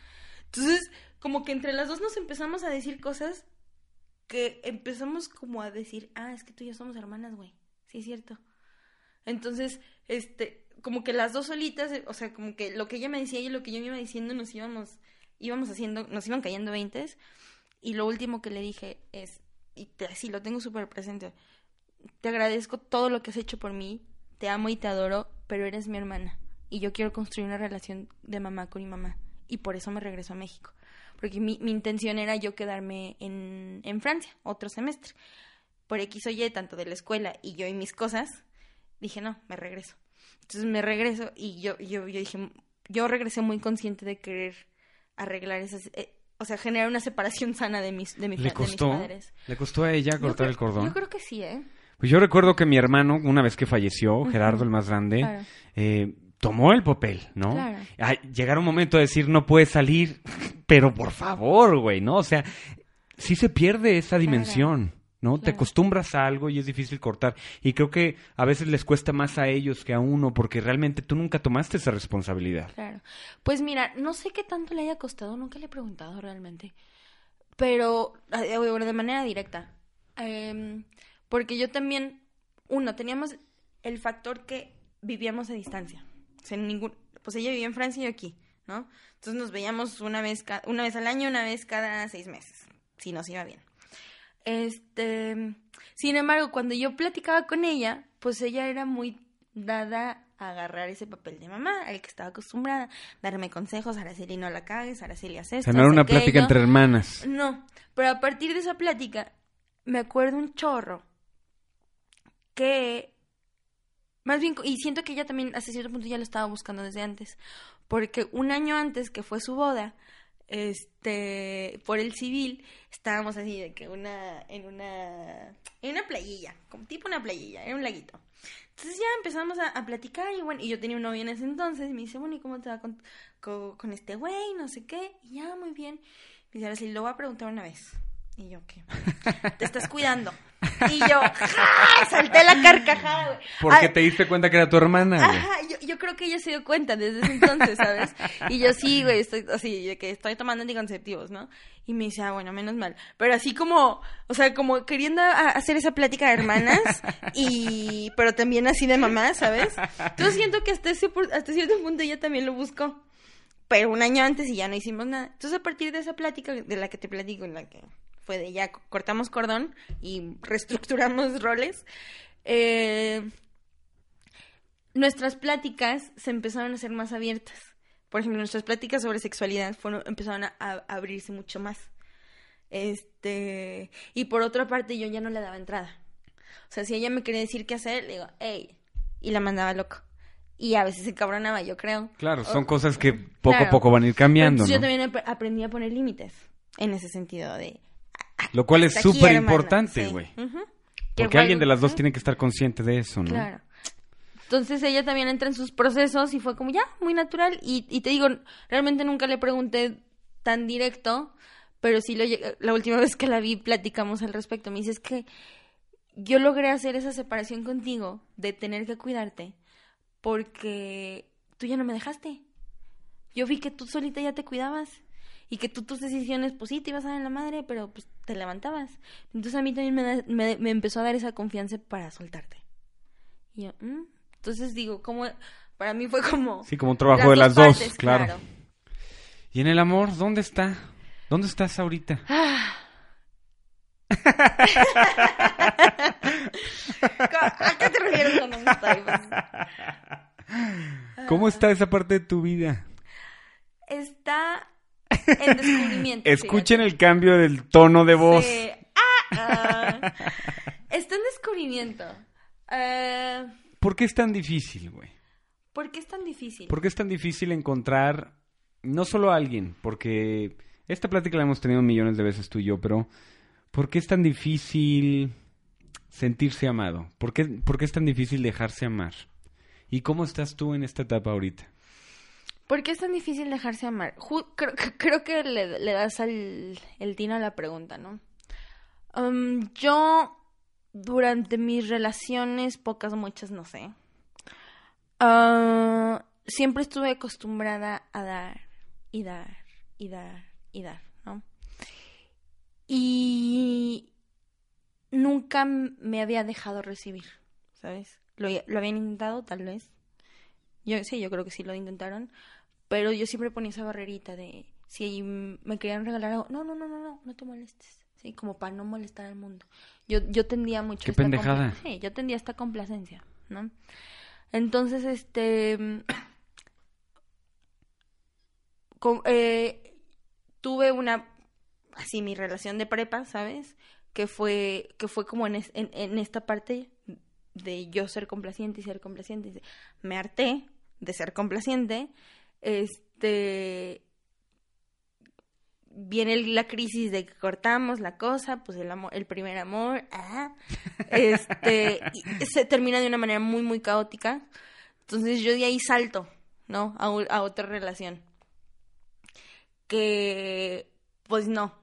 Entonces, como que entre las dos nos empezamos a decir cosas que empezamos como a decir, ah, es que tú y yo somos hermanas, güey. Sí, es cierto. Entonces, este, como que las dos solitas, eh, o sea, como que lo que ella me decía y lo que yo me iba diciendo nos íbamos, íbamos haciendo, nos iban cayendo veintes. Y lo último que le dije es, y te, sí, lo tengo súper presente, te agradezco todo lo que has hecho por mí, te amo y te adoro, pero eres mi hermana. Y yo quiero construir una relación de mamá con mi mamá. Y por eso me regreso a México. Porque mi, mi intención era yo quedarme en, en Francia, otro semestre. Por X o Y, tanto de la escuela y yo y mis cosas, dije, no, me regreso. Entonces me regreso y yo, yo, yo dije, yo regresé muy consciente de querer arreglar esas, eh, o sea, generar una separación sana de mis, de, mi, ¿Le fa- de mis costó? padres. ¿Le costó a ella cortar creo- el cordón? Yo creo que sí, ¿eh? Pues yo recuerdo que mi hermano, una vez que falleció. Gerardo el más grande, Claro. eh, tomó el papel, ¿no? Claro. Llegar un momento de decir, no puedes salir, pero por favor, güey, ¿no? O sea, sí se pierde esa dimensión, ¿no? Te acostumbras a algo y es difícil cortar. Y creo que a veces les cuesta más a ellos que a uno, porque realmente tú nunca tomaste esa responsabilidad. Claro. Pues mira, no sé qué tanto le haya costado, nunca le he preguntado realmente. Pero, eh, bueno, de manera directa. Em, porque yo también, uno, teníamos el factor que vivíamos a distancia. O sea, ningún, pues ella vivía en Francia y yo aquí, ¿no? Entonces nos veíamos una vez, una vez al año, una vez cada seis meses, si nos iba bien. Este, sin embargo, cuando yo platicaba con ella, pues ella era muy dada a agarrar ese papel de mamá, al que estaba acostumbrada, darme consejos, Araceli no la cagues, Araceli haz O esto, sea, no era una plática entre hermanas. No, pero a partir de esa plática me acuerdo un chorro que más bien y siento que ella también hasta cierto punto ya lo estaba buscando desde antes, porque un año antes que fue su boda, este, por el civil, estábamos así de que una en una en una playilla, como tipo una playilla, era un laguito. Entonces ya empezamos a, a platicar y bueno, y yo tenía un novio en ese entonces y me dice, bueno, ¿y cómo te va con, con, con este güey? No sé qué. Y ya, muy bien. Me dice, ahora sí, lo voy a preguntar una vez. Y yo, ¿qué? Te estás cuidando. Y yo, ¡ja! Salté la carcajada, güey. Porque Ah, te diste cuenta que era tu hermana, güey. Ajá, yo, yo creo que ella se dio cuenta desde ese entonces, ¿sabes? Y yo sí, güey, estoy así, de que estoy tomando anticonceptivos, ¿no? Y me dice, ah, bueno, menos mal. Pero así como, o sea, como queriendo a- hacer esa plática de hermanas, y, pero también así de mamá, ¿sabes? Yo siento que hasta, ese, hasta cierto punto ella también lo buscó. Pero un año antes y ya no hicimos nada. Entonces, a partir de esa plática de la que te platico, en la que fue de ya co- cortamos cordón y reestructuramos roles, eh, nuestras pláticas se empezaron a hacer más abiertas. Por ejemplo, nuestras pláticas sobre sexualidad fueron, empezaron a, a abrirse mucho más. Este, y por otra parte, yo ya no le daba entrada. O sea, si ella me quería decir qué hacer, le digo, hey, y la mandaba loco. Y a veces se cabronaba, yo creo. Claro, son O- cosas que poco a Claro. poco van a ir cambiando, Entonces, ¿no? Yo también ap- aprendí a poner límites en ese sentido de... Lo cual es súper importante, Sí. güey. Porque alguien de las dos tiene que estar consciente de eso, ¿no? Claro. Entonces ella también entra en sus procesos y fue como ya, muy natural. Y, y te digo, realmente nunca le pregunté tan directo, pero sí lo, la última vez que la vi platicamos al respecto. Me dice, es que yo logré hacer esa separación contigo de tener que cuidarte porque tú ya no me dejaste. Yo vi que tú solita ya te cuidabas y que tú tus decisiones, pues sí, te ibas a dar en la madre, pero pues te levantabas. Entonces a mí también me, da- me, me empezó a dar esa confianza para soltarte. Y yo, "Mm". entonces digo, como para mí fue como... Sí, como un trabajo de las dos claro. ¿Y en el amor, dónde está? ¿Dónde estás ahorita? ¿A qué te refieres no estoy? Pues, ¿Cómo está esa parte de tu vida? está en descubrimiento. Escuchen fíjate. el cambio del tono de voz. Sí. Ah, ah. está en descubrimiento. Eh, ¿Por qué es tan difícil, güey? ¿Por qué es tan difícil? ¿Por qué es tan difícil encontrar no solo a alguien? Porque esta plática la hemos tenido millones de veces tú y yo, pero ¿por qué es tan difícil sentirse amado? ¿Por qué, por qué es tan difícil dejarse amar? ¿Y cómo estás tú en esta etapa ahorita? ¿Por qué es tan difícil dejarse amar? Creo, que le, le das al, el tino a la pregunta, ¿no? Um, yo, durante mis relaciones, pocas, muchas, no sé, ah, siempre estuve acostumbrada a dar y dar y dar y dar, ¿no? Y nunca me había dejado recibir, ¿sabes? Lo, lo habían intentado, tal vez. Yo sí, yo creo que sí lo intentaron, pero yo siempre ponía esa barrerita de si me querían regalar algo, no, no, no, no, no, no te molestes. Sí, como para no molestar al mundo. Yo, yo tendía mucho. Qué pendejada. Sí, yo tendía esta complacencia, ¿no? Entonces, este. eh, tuve una. Así, mi relación de prepa, ¿sabes? Que fue, que fue como en, en, en esta parte de yo ser complaciente y ser complaciente. Me harté de ser complaciente. Este viene la crisis de que cortamos la cosa, pues el amor, el primer amor, ah, este, se termina de una manera muy, muy caótica. Entonces yo de ahí salto, ¿no? A, a otra relación. Que, pues no.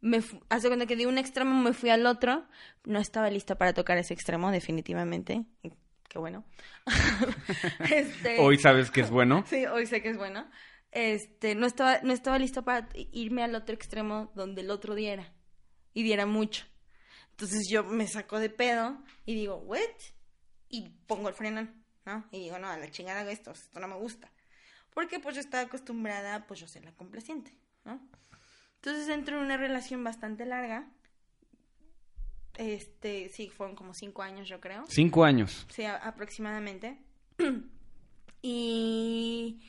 Me hace cuenta que de un extremo me fui al otro. No estaba lista para tocar ese extremo, definitivamente. Qué bueno. este... Hoy sabes que es bueno. Sí, hoy sé que es bueno este, no estaba, no estaba listo para irme al otro extremo donde el otro diera y diera mucho. Entonces yo me saco de pedo y digo, ¿what? Y pongo el freno, ¿no? Y digo, no, a la chingada hago esto, esto no me gusta. Porque pues yo estaba acostumbrada, pues yo ser la complaciente, ¿no? Entonces entro en una relación bastante larga. Este, sí, fueron como cinco años, yo creo. Cinco años. Sí, aproximadamente. y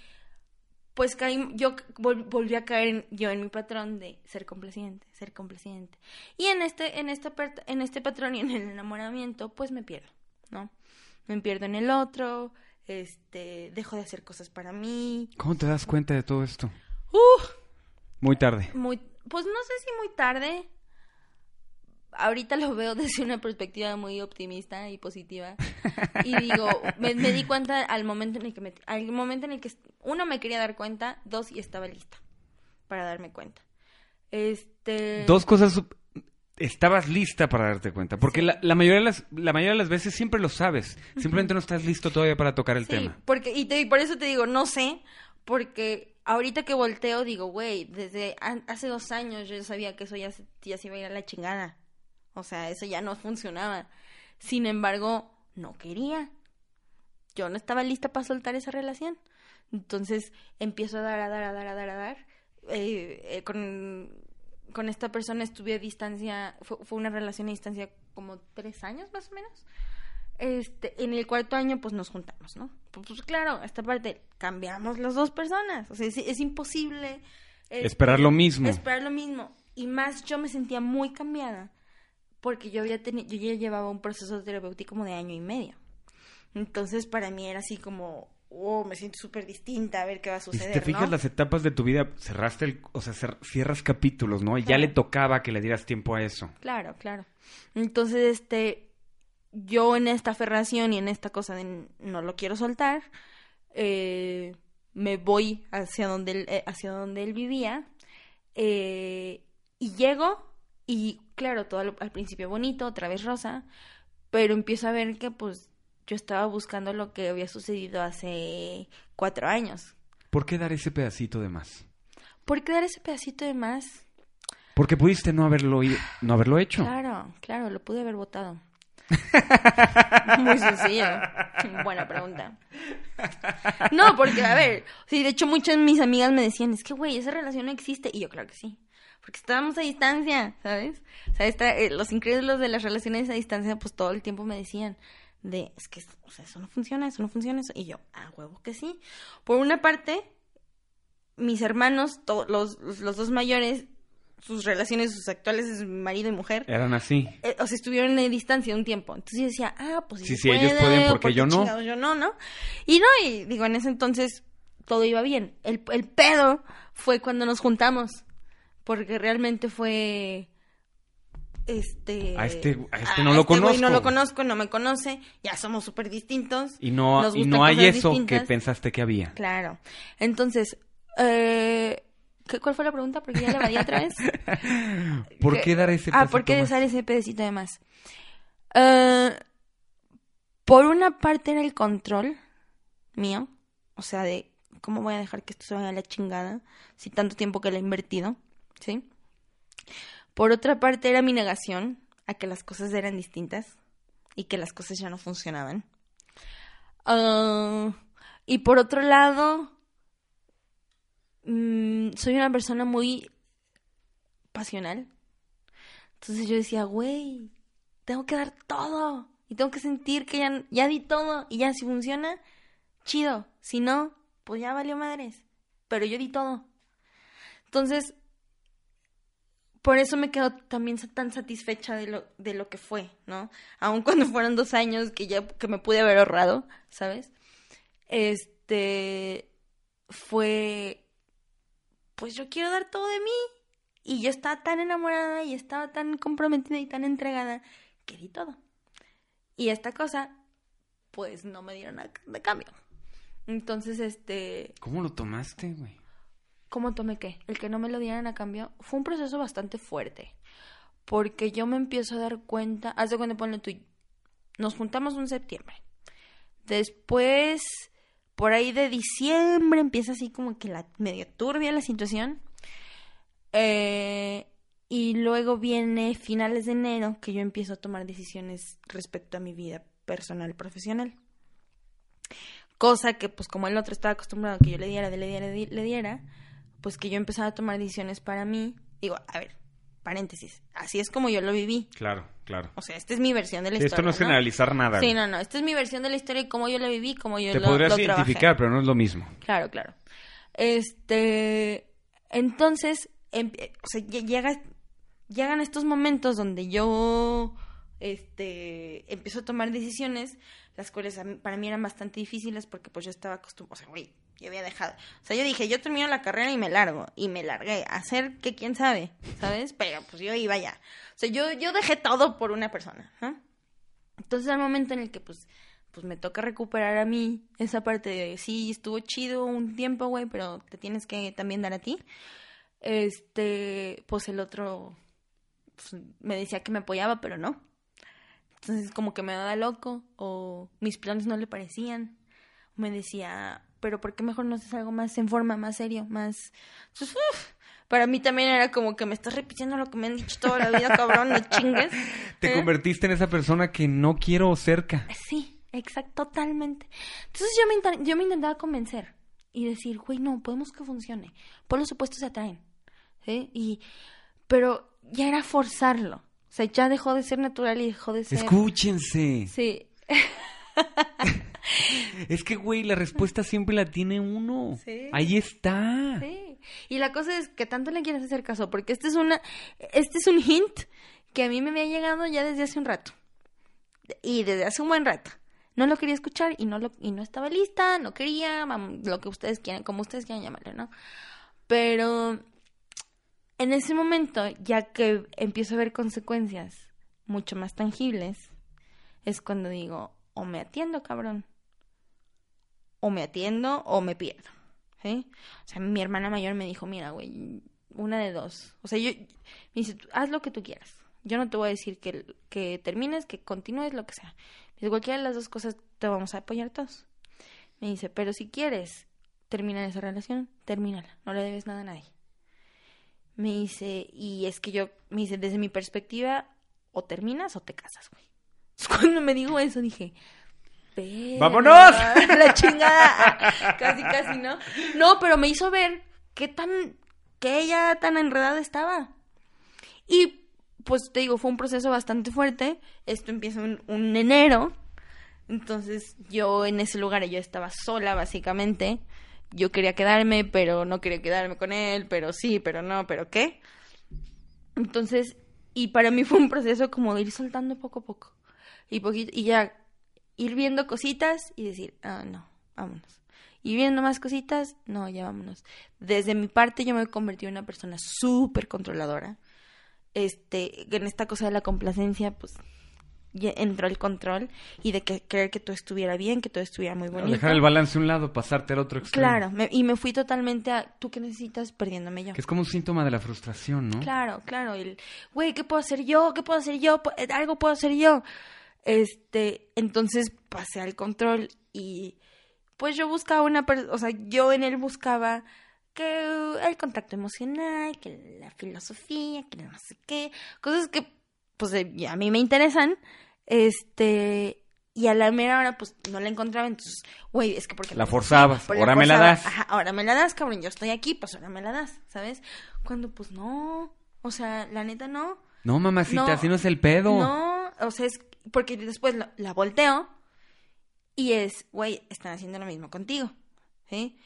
pues caí, yo volví a caer yo en mi patrón de ser complaciente, ser complaciente. Y en este, en este, en este patrón y en el enamoramiento, pues me pierdo, ¿no? Me pierdo en el otro, este, dejo de hacer cosas para mí. ¿Cómo te das cuenta de todo esto? Uh, muy tarde. Muy, pues no sé si muy tarde, ahorita lo veo desde una perspectiva muy optimista y positiva. Y digo, me, di cuenta al momento en el que me, al momento en el que uno me quería dar cuenta, dos y estaba lista para darme cuenta. Este Dos cosas estabas lista para darte cuenta, porque la, la, mayoría de las la mayoría de las veces siempre lo sabes, simplemente no estás listo todavía para tocar el sí, tema. Porque y, te, y por eso te digo, no sé, porque ahorita que volteo digo, güey, desde hace dos años yo sabía que eso ya, ya se iba a ir a la chingada. O sea, eso ya no funcionaba. Sin embargo, no quería. Yo no estaba lista para soltar esa relación. Entonces empiezo a dar, a dar, a dar, a dar, a dar. Eh, eh, con, con, esta persona estuve a distancia, fue, una relación a distancia como tres años más o menos. Este, en el cuarto año pues nos juntamos, ¿no? Pues, pues claro, esta parte cambiamos las dos personas. O sea, es, imposible. esperar lo mismo. Esperar lo mismo. Y más yo me sentía muy cambiada porque yo había tenido, yo ya llevaba un proceso terapéutico como de año y medio. Entonces para mí era así como, oh, me siento súper distinta, a ver qué va a suceder. Y si te fijas las etapas de tu vida, cerraste el, o sea, cierras capítulos, ¿no? Y ya le tocaba que le dieras tiempo a eso. Claro, claro. Entonces, este, yo en esta aferración y en esta cosa de no lo quiero soltar, eh, me voy hacia donde él, eh, hacia donde él vivía eh, y llego y claro, todo al, principio bonito, otra vez rosa, pero empiezo a ver que pues yo estaba buscando lo que había sucedido hace cuatro años. ¿Por qué dar ese pedacito de más? ¿Por qué dar ese pedacito de más? Porque pudiste no haberlo, no haberlo hecho. Claro, claro, lo pude haber votado. Muy sencillo. Buena pregunta. No, porque, a ver, sí, de hecho muchas de mis amigas me decían, es que, güey, esa relación no existe. Y yo, claro que sí porque estábamos a distancia, ¿sabes? O sea, eh, los incrédulos de las relaciones a distancia, pues todo el tiempo me decían de, es que, o sea, eso no funciona, eso no funciona, eso. Y yo, ah, huevo que sí. Por una parte, mis hermanos, los, los dos mayores, sus relaciones, sus actuales, marido y mujer. Eran así. Eh, o sea, estuvieron a distancia un tiempo. Entonces yo decía, ah, pues sí, sí, ellos pueden, porque, yo no. Yo no, ¿no? Y no, y digo, en ese entonces todo iba bien. El, el pedo fue cuando nos juntamos porque realmente fue este a este, a este no lo este conozco no lo conozco no me conoce ya somos súper distintos y no y no hay eso que pensaste que había claro entonces eh, ¿Qué- ¿Cuál fue la pregunta? Porque ya la evadí otra vez. ¿Por ¿Qué? qué dar ese Ah, ¿por qué más? dar ese pedacito de más? Eh, por una parte era el control mío, o sea, de cómo voy a dejar que esto se vaya a la chingada, si tanto tiempo que le he invertido, ¿sí? Por otra parte era mi negación a que las cosas eran distintas y que las cosas ya no funcionaban. Ah, y por otro lado, mm, soy una persona muy pasional. Entonces yo decía, güey, tengo que dar todo. Y tengo que sentir que ya, ya di todo. Y ya si funciona, chido. Si no, pues ya valió madres. Pero yo di todo. Entonces, por eso me quedo también tan satisfecha de lo, de lo que fue, ¿no? Aun cuando fueron dos años que ya que me pude haber ahorrado, ¿sabes? Este fue pues yo quiero dar todo de mí. Y yo estaba tan enamorada y estaba tan comprometida y tan entregada que di todo. Y esta cosa, pues no me dieron nada de cambio. Entonces, este, ¿Cómo lo tomaste, güey? ¿Cómo tomé qué? El que no me lo dieran a cambio fue un proceso bastante fuerte. Porque yo me empiezo a dar cuenta. Haz de cuenta, ponle tú. Nos juntamos en septiembre. Después, por ahí de diciembre, empieza así como que la medio turbia la situación. Eh, y luego viene finales de enero que yo empiezo a tomar decisiones respecto a mi vida personal profesional. Cosa que, pues, como el otro estaba acostumbrado a que yo le diera, le diera, le diera, pues que yo empezaba a tomar decisiones para mí. Digo, a ver, paréntesis, así es como yo lo viví. Claro, claro. O sea, esta es mi versión de la Esto historia. no es generalizar nada. Sí, no, no, esta es mi versión de la historia y cómo yo la viví, cómo yo Te lo, podrías lo trabajé. identificar, pero no es lo mismo. Claro, claro. Este, entonces, em- o sea, lle- llega, llegan estos momentos donde yo, este, empiezo a tomar decisiones, las cuales para mí eran bastante difíciles porque pues yo estaba acostumbrada, o sea, güey, yo había dejado, o sea, yo dije, yo termino la carrera y me largo, y me largué, hacer que quién sabe, ¿sabes? Pero pues yo iba ya, o sea, yo, yo dejé todo por una persona, ¿no? Entonces al momento en el que pues pues me toca recuperar a mí esa parte de sí, estuvo chido un tiempo, güey, pero te tienes que también dar a ti. Este, pues el otro pues, me decía que me apoyaba, pero no. Entonces como que me daba loco o mis planes no le parecían. Me decía, pero ¿por qué mejor no haces algo más en forma, más serio, más... Entonces, uf, para mí también era como que me estás repitiendo lo que me han dicho toda la vida, cabrón, no chingues. Te ¿Eh? convertiste en esa persona que no quiero cerca. Sí, exacto, totalmente. Entonces yo me, yo me intentaba convencer y decir, güey, no, podemos que funcione. Por los supuestos se atraen. ¿Sí? Y, pero ya era forzarlo. O sea, ya dejó de ser natural y dejó de ser... Escúchense. Sí, Es que, güey, la respuesta siempre la tiene uno. Sí. Ahí está. sí. Y la cosa es que tanto le quieres hacer caso, porque este es una, este es un hint que a mí me había llegado ya desde hace un rato. Y desde hace un buen rato. No lo quería escuchar y no lo, y no estaba lista, no quería, lo que ustedes quieran, como ustedes quieran llamarlo, ¿no? Pero en ese momento, ya que empiezo a ver consecuencias mucho más tangibles, es cuando digo, o me atiendo, cabrón, o me atiendo o me pierdo, ¿sí? O sea, mi hermana mayor me dijo, mira, güey, una de dos. O sea, yo, me dice, "Tú haz lo que tú quieras. Yo no te voy a decir que, que termines, que continúes, lo que sea. Me cualquiera de las dos cosas te vamos a apoyar todos. Me dice, pero si quieres terminar esa relación, termínala. No le debes nada a nadie. Me dice, y es que yo, me dice, desde mi perspectiva, o terminas o te casas, güey. Cuando me dijo eso, dije, "Verga, ¡Vámonos! La chingada. Casi, casi, ¿no? No, pero me hizo ver qué tan, que ella tan enredada estaba. Y, pues, te digo, fue un proceso bastante fuerte. Esto empieza un enero. Entonces, yo en ese lugar, yo estaba sola, básicamente. Yo quería quedarme, pero no quería quedarme con él, pero sí, pero no, pero qué. Entonces, y para mí fue un proceso como de ir soltando poco a poco. Y, poquito, y ya ir viendo cositas y decir, ah, no, vámonos. Y viendo más cositas, no, ya vámonos. Desde mi parte yo me he convertido en una persona súper controladora. Este, en esta cosa de la complacencia, pues entró el control y de que creer que todo estuviera bien, que todo estuviera muy bonito. Dejar el balance a un lado, pasarte al otro extremo. Claro, me- y me fui totalmente a, ¿tú qué necesitas? Perdiéndome yo. Que es como un síntoma de la frustración, ¿no? Claro, claro. El, güey, ¿qué puedo hacer yo? ¿Qué puedo hacer yo? Eh, Algo puedo hacer yo. Este, entonces pasé al control y pues yo buscaba una persona, o sea, yo en él buscaba que el contacto emocional, que la filosofía, que no sé qué, cosas que pues eh, a mí me interesan, este, y a la mera hora pues no la encontraba, entonces, güey, es que porque La forzabas, ahora me la das. Ajá, ahora me la das, cabrón, yo estoy aquí, pues ahora me la das, ¿sabes? Cuando pues no, o sea, la neta no. No, mamacita, No, así no es el pedo. No, o sea, es porque después la, la volteo y es, güey, están haciendo lo mismo contigo, ¿sí?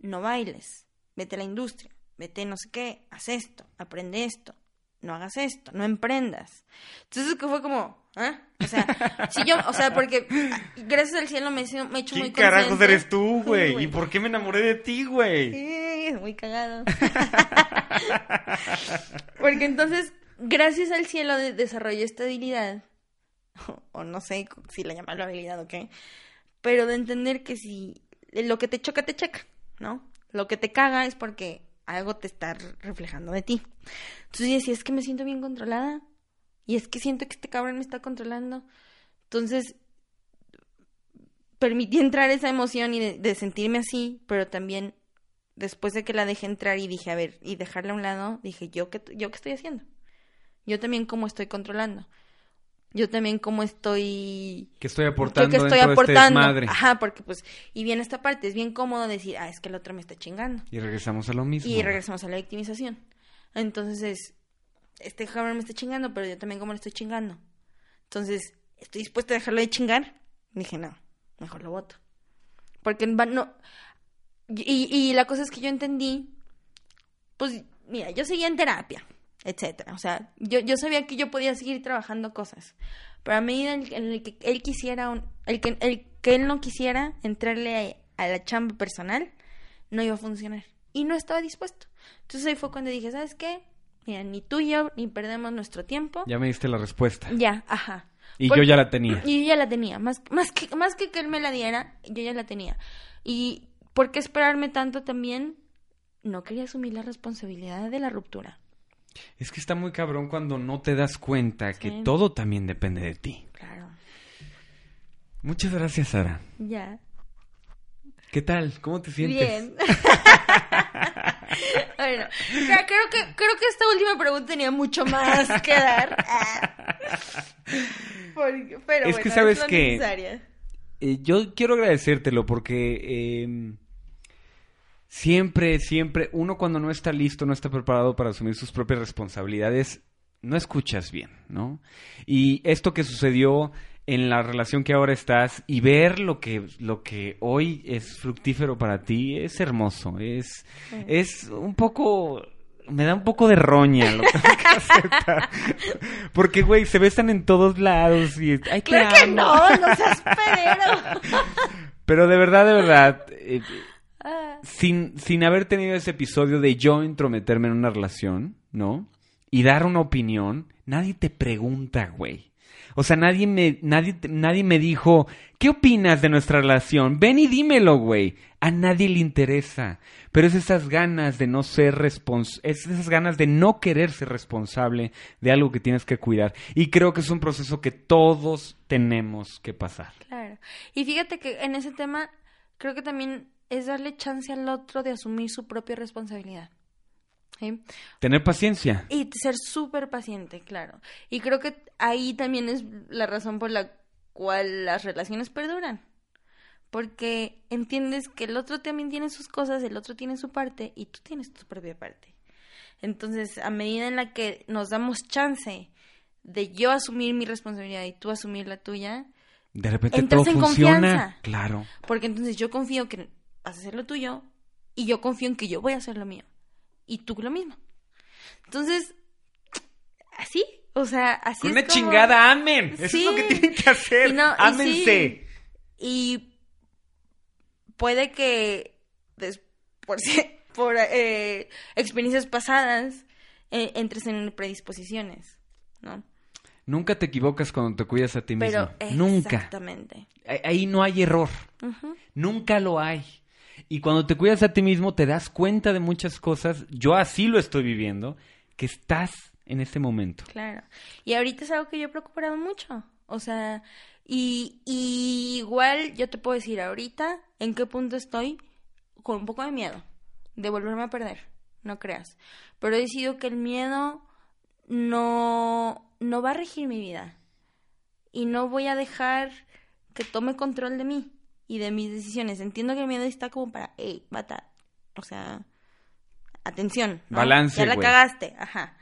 No bailes, vete a la industria, vete no sé qué, haz esto, aprende esto, no hagas esto, no emprendas. Entonces que fue como, ¿ah? O sea, si yo, o sea, porque ah, gracias al cielo me, he hecho muy ¿Quién carajos eres tú, güey? ¿Y por qué me enamoré de ti, güey? Sí, es muy cagado. Porque entonces, gracias al cielo, de- desarrollé esta habilidad. O no sé si la llamarlo habilidad o qué. Pero de entender que si lo que te choca, te checa, ¿no? Lo que te caga es porque algo te está reflejando de ti. Entonces decía, es que me siento bien controlada. Y es que siento que este cabrón me está controlando. Entonces, permití entrar esa emoción y de, de sentirme así, pero también después de que la dejé entrar y dije, a ver, y dejarla a un lado, dije, ¿yo qué, yo qué estoy haciendo? Yo también cómo estoy controlando. Yo también cómo estoy... Que estoy aportando que estoy este aportando. Ajá, porque pues, y bien esta parte, es bien cómodo decir, ah, es que el otro me está chingando. Y regresamos a lo mismo. Y regresamos a la victimización. Entonces es, este cabrón me está chingando, pero yo también cómo le estoy chingando. Entonces, ¿estoy dispuesta a dejarlo de chingar? Dije, no, mejor lo voto. Porque no... Y, y la cosa es que yo entendí, pues, mira, yo seguía en terapia, etcétera. O sea, yo, yo sabía que yo podía seguir trabajando cosas. Pero a medida en en el que él quisiera, un- el, que, el que él no quisiera entrarle a, a la chamba personal, no iba a funcionar. Y no estaba dispuesto. Entonces ahí fue cuando dije, ¿sabes qué? Mira, ni tú y yo ni perdemos nuestro tiempo. Ya me diste la respuesta. Ya, ajá. Y Porque- yo ya la tenía. Y yo ya la tenía. Más, más, que, más que que él me la diera, yo ya la tenía. Y ¿por qué esperarme tanto también? No quería asumir la responsabilidad de la ruptura. Es que está muy cabrón cuando no te das cuenta que todo también depende de ti. Claro. Muchas gracias, Sara. Ya. ¿Qué tal? ¿Cómo te sientes? Bien. bueno, creo que creo que esta última pregunta tenía mucho más que dar. Porque- pero Es que sabes lo que-. Eh, yo quiero agradecértelo porque eh, siempre, siempre, uno cuando no está listo, no está preparado para asumir sus propias responsabilidades, no escuchas bien, ¿no? Y esto que sucedió en la relación que ahora estás y ver lo que, lo que hoy es fructífero para ti es hermoso, es, es un poco... Me da un poco de roña, lo que aceptar. Porque, güey, se besan en todos lados y... Ay, Claro que no, no seas pedero. Pero de verdad, de verdad, eh, sin, sin haber tenido ese episodio de yo intrometerme en una relación, ¿no? Y dar una opinión, nadie te pregunta, güey. O sea, nadie me, nadie, nadie me dijo, ¿qué opinas de nuestra relación? Ven y dímelo, güey. A nadie le interesa. Pero es esas ganas de no ser respons es esas ganas de no querer ser responsable de algo que tienes que cuidar. Y creo que es un proceso que todos tenemos que pasar. claro. Y fíjate que en ese tema creo que también es darle chance al otro de asumir su propia responsabilidad. ¿Sí? Tener paciencia. Y ser súper paciente, claro. Y creo que ahí también es la razón por la cual las relaciones perduran. Porque entiendes que el otro también tiene sus cosas, el otro tiene su parte y tú tienes tu propia parte. Entonces, a medida en la que nos damos chance de yo asumir mi responsabilidad y tú asumir la tuya, De repente Entras todo en funciona. confianza. Claro. porque entonces yo confío que vas a hacer lo tuyo y yo confío en que yo voy a hacer lo mío y tú lo mismo. Entonces, así, o sea, así Con es una como- chingada, amen. Eso es lo que tienen que hacer. Y no, y Ámense. Y puede que des- por, si- por eh, experiencias pasadas eh, entres en predisposiciones, ¿no? Nunca te equivocas cuando te cuidas a ti mismo. Pero Nunca. exactamente. Ahí- no hay error. Nunca lo hay. Y cuando te cuidas a ti mismo, te das cuenta de muchas cosas. Yo así lo estoy viviendo, que estás en este momento. Claro. Y ahorita es algo que yo he preocupado mucho. O sea, y, y igual yo te puedo decir ahorita en qué punto estoy con un poco de miedo de volverme a perder. No creas. Pero he decidido que el miedo no, no va a regir mi vida. Y no voy a dejar que tome control de mí y de mis decisiones. Entiendo que el miedo está como para, hey, mata. O sea, atención. ¿no? Balance, Ya la cagaste. Ajá.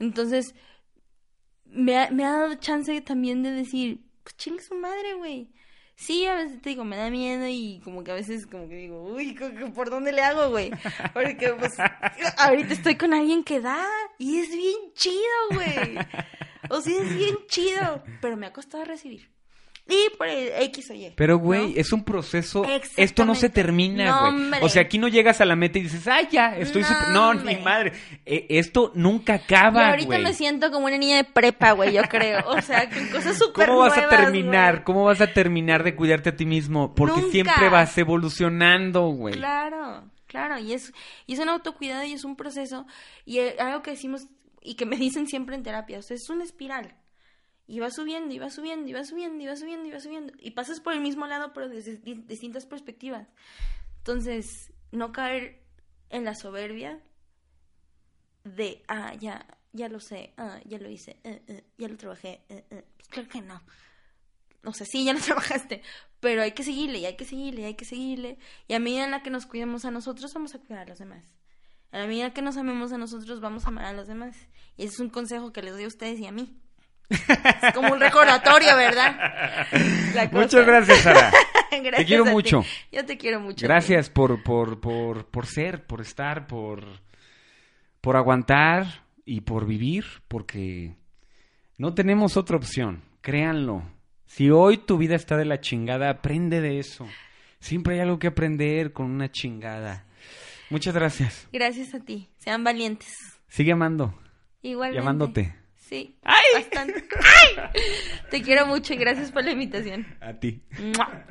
Entonces, me ha, me ha dado chance también de decir, pues chingue su madre, güey. Sí, a veces te digo, me da miedo y como que a veces como que digo, uy, ¿por dónde le hago, güey? Porque pues ahorita estoy con alguien que da y es bien chido, güey. O sea, es bien chido, pero me ha costado recibir. Y por el X o Y. Pero, güey, ¿no? es un proceso. Esto no se termina, No, güey. hombre. o sea, aquí no llegas a la meta y dices, ay, ya, estoy No, super- No, hombre. ni madre. Eh, esto nunca acaba, ahorita güey. me siento como una niña de prepa, güey, yo creo. O sea, con cosas súper ¿Cómo vas a nuevas, terminar? güey. ¿Cómo vas a terminar de cuidarte a ti mismo? Porque Nunca. siempre vas evolucionando, güey. Claro, claro, y es, y es un autocuidado y es un proceso, y eh, algo que decimos y que me dicen siempre en terapia, o sea, es una espiral. Y va subiendo, y va subiendo, y va subiendo, y va subiendo, y va subiendo. Y pasas por el mismo lado, pero desde di- distintas perspectivas. Entonces, no caer en la soberbia de, ah, ya, ya lo sé, ah, ya lo hice, eh, eh, ya lo trabajé. eh. Pues claro que no. O sea, sí, ya lo trabajaste, pero hay que seguirle, y hay que seguirle, y hay que seguirle. Y a medida en la que nos cuidemos a nosotros, vamos a cuidar a los demás. A medida que nos amemos a nosotros, vamos a amar a los demás. Y ese es un consejo que les doy a ustedes y a mí. Es como un recordatorio, ¿verdad? Muchas gracias, Sara. Gracias Te quiero ti. mucho. Yo te quiero mucho. Gracias por, por, por, por ser, por estar, por, por aguantar y por vivir, porque no tenemos otra opción, créanlo. Si hoy tu vida está de la chingada, aprende de eso. Siempre hay algo que aprender con una chingada. Muchas gracias. Gracias a ti. Sean valientes. Sigue amando, Igualmente. llamándote. Sí. Bastante. ¡Ay! Te quiero mucho y gracias por la invitación. A ti. ¡Mua!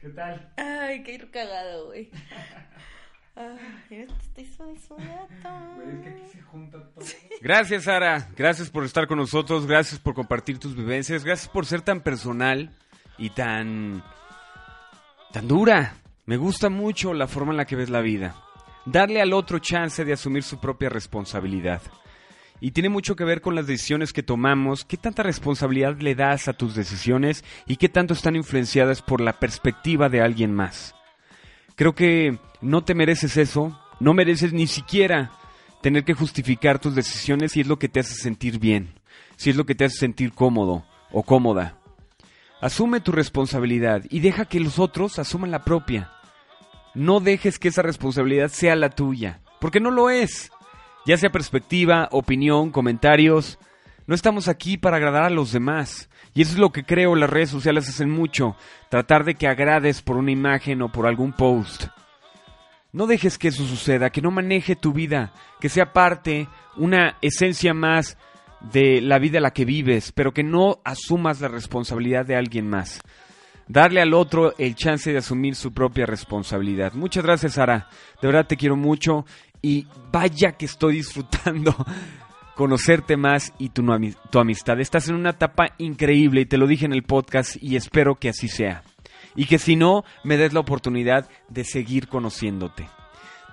¿Qué tal? Ay, qué cagado, güey. Ay, estoy suavizonado. Gracias, Sara. Gracias por estar con nosotros. Gracias por compartir tus vivencias. Gracias por ser tan personal y tan. tan dura. Me gusta mucho la forma en la que ves la vida. Darle al otro chance de asumir su propia responsabilidad. Y tiene mucho que ver con las decisiones que tomamos, qué tanta responsabilidad le das a tus decisiones y qué tanto están influenciadas por la perspectiva de alguien más. Creo que no te mereces eso, no mereces ni siquiera tener que justificar tus decisiones si es lo que te hace sentir bien, si es lo que te hace sentir cómodo o cómoda. Asume tu responsabilidad y deja que los otros asuman la propia. No dejes que esa responsabilidad sea la tuya, porque no lo es. Ya sea perspectiva, opinión, comentarios, no estamos aquí para agradar a los demás. Y eso es lo que creo las redes sociales hacen mucho, tratar de que agrades por una imagen o por algún post. No dejes que eso suceda, que no maneje tu vida, que sea parte, una esencia más de la vida a la que vives, pero que no asumas la responsabilidad de alguien más. Darle al otro el chance de asumir su propia responsabilidad. Muchas gracias, Sara. De verdad te quiero mucho y vaya que estoy disfrutando conocerte más y tu, tu amistad. Estás en una etapa increíble y te lo dije en el podcast y espero que así sea. Y que si no, me des la oportunidad de seguir conociéndote.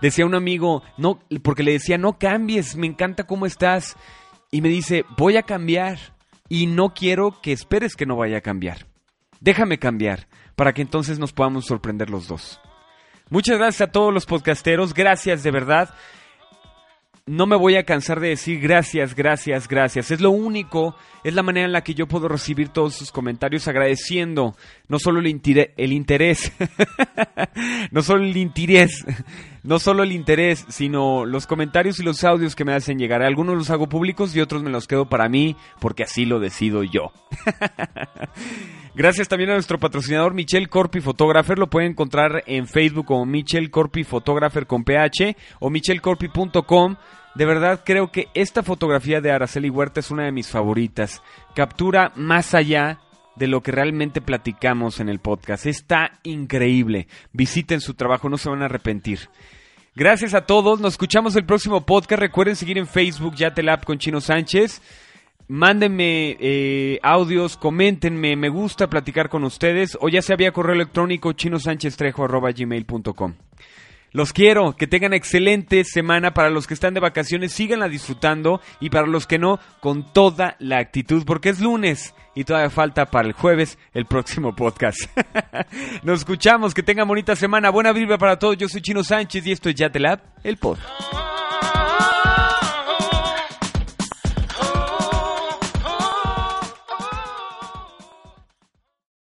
Decía un amigo, no, porque le decía, no cambies, me encanta cómo estás. Y me dice, voy a cambiar y no quiero que esperes que no vaya a cambiar. Déjame cambiar para que entonces nos podamos sorprender los dos. Muchas gracias a todos los podcasteros, gracias de verdad. No me voy a cansar de decir gracias, gracias, gracias. Es lo único, es la manera en la que yo puedo recibir todos sus comentarios agradeciendo no solo el, interés, no solo el interés, no solo el interés, sino los comentarios y los audios que me hacen llegar. Algunos los hago públicos y otros me los quedo para mí porque así lo decido yo. Gracias también a nuestro patrocinador Michel Corpi Photographer. Lo pueden encontrar en Facebook como Michel Corpi Photographer con PH o michelcorpi.com. De verdad creo que esta fotografía de Araceli Huerta es una de mis favoritas. Captura más allá de lo que realmente platicamos en el podcast. Está increíble. Visiten su trabajo, no se van a arrepentir. Gracias a todos, nos escuchamos el próximo podcast. Recuerden seguir en Facebook Yatelab con Chino Sánchez. Mándenme eh, audios, coméntenme, me gusta platicar con ustedes o ya sea vía correo electrónico chinosancheztrejo.gmail.com. Los quiero, que tengan excelente semana. Para los que están de vacaciones, síganla disfrutando. Y para los que no, con toda la actitud, porque es lunes y todavía falta para el jueves el próximo podcast. Nos escuchamos, que tengan bonita semana. Buena vibra para todos. Yo soy Chino Sánchez y esto es Yatelab, el podcast.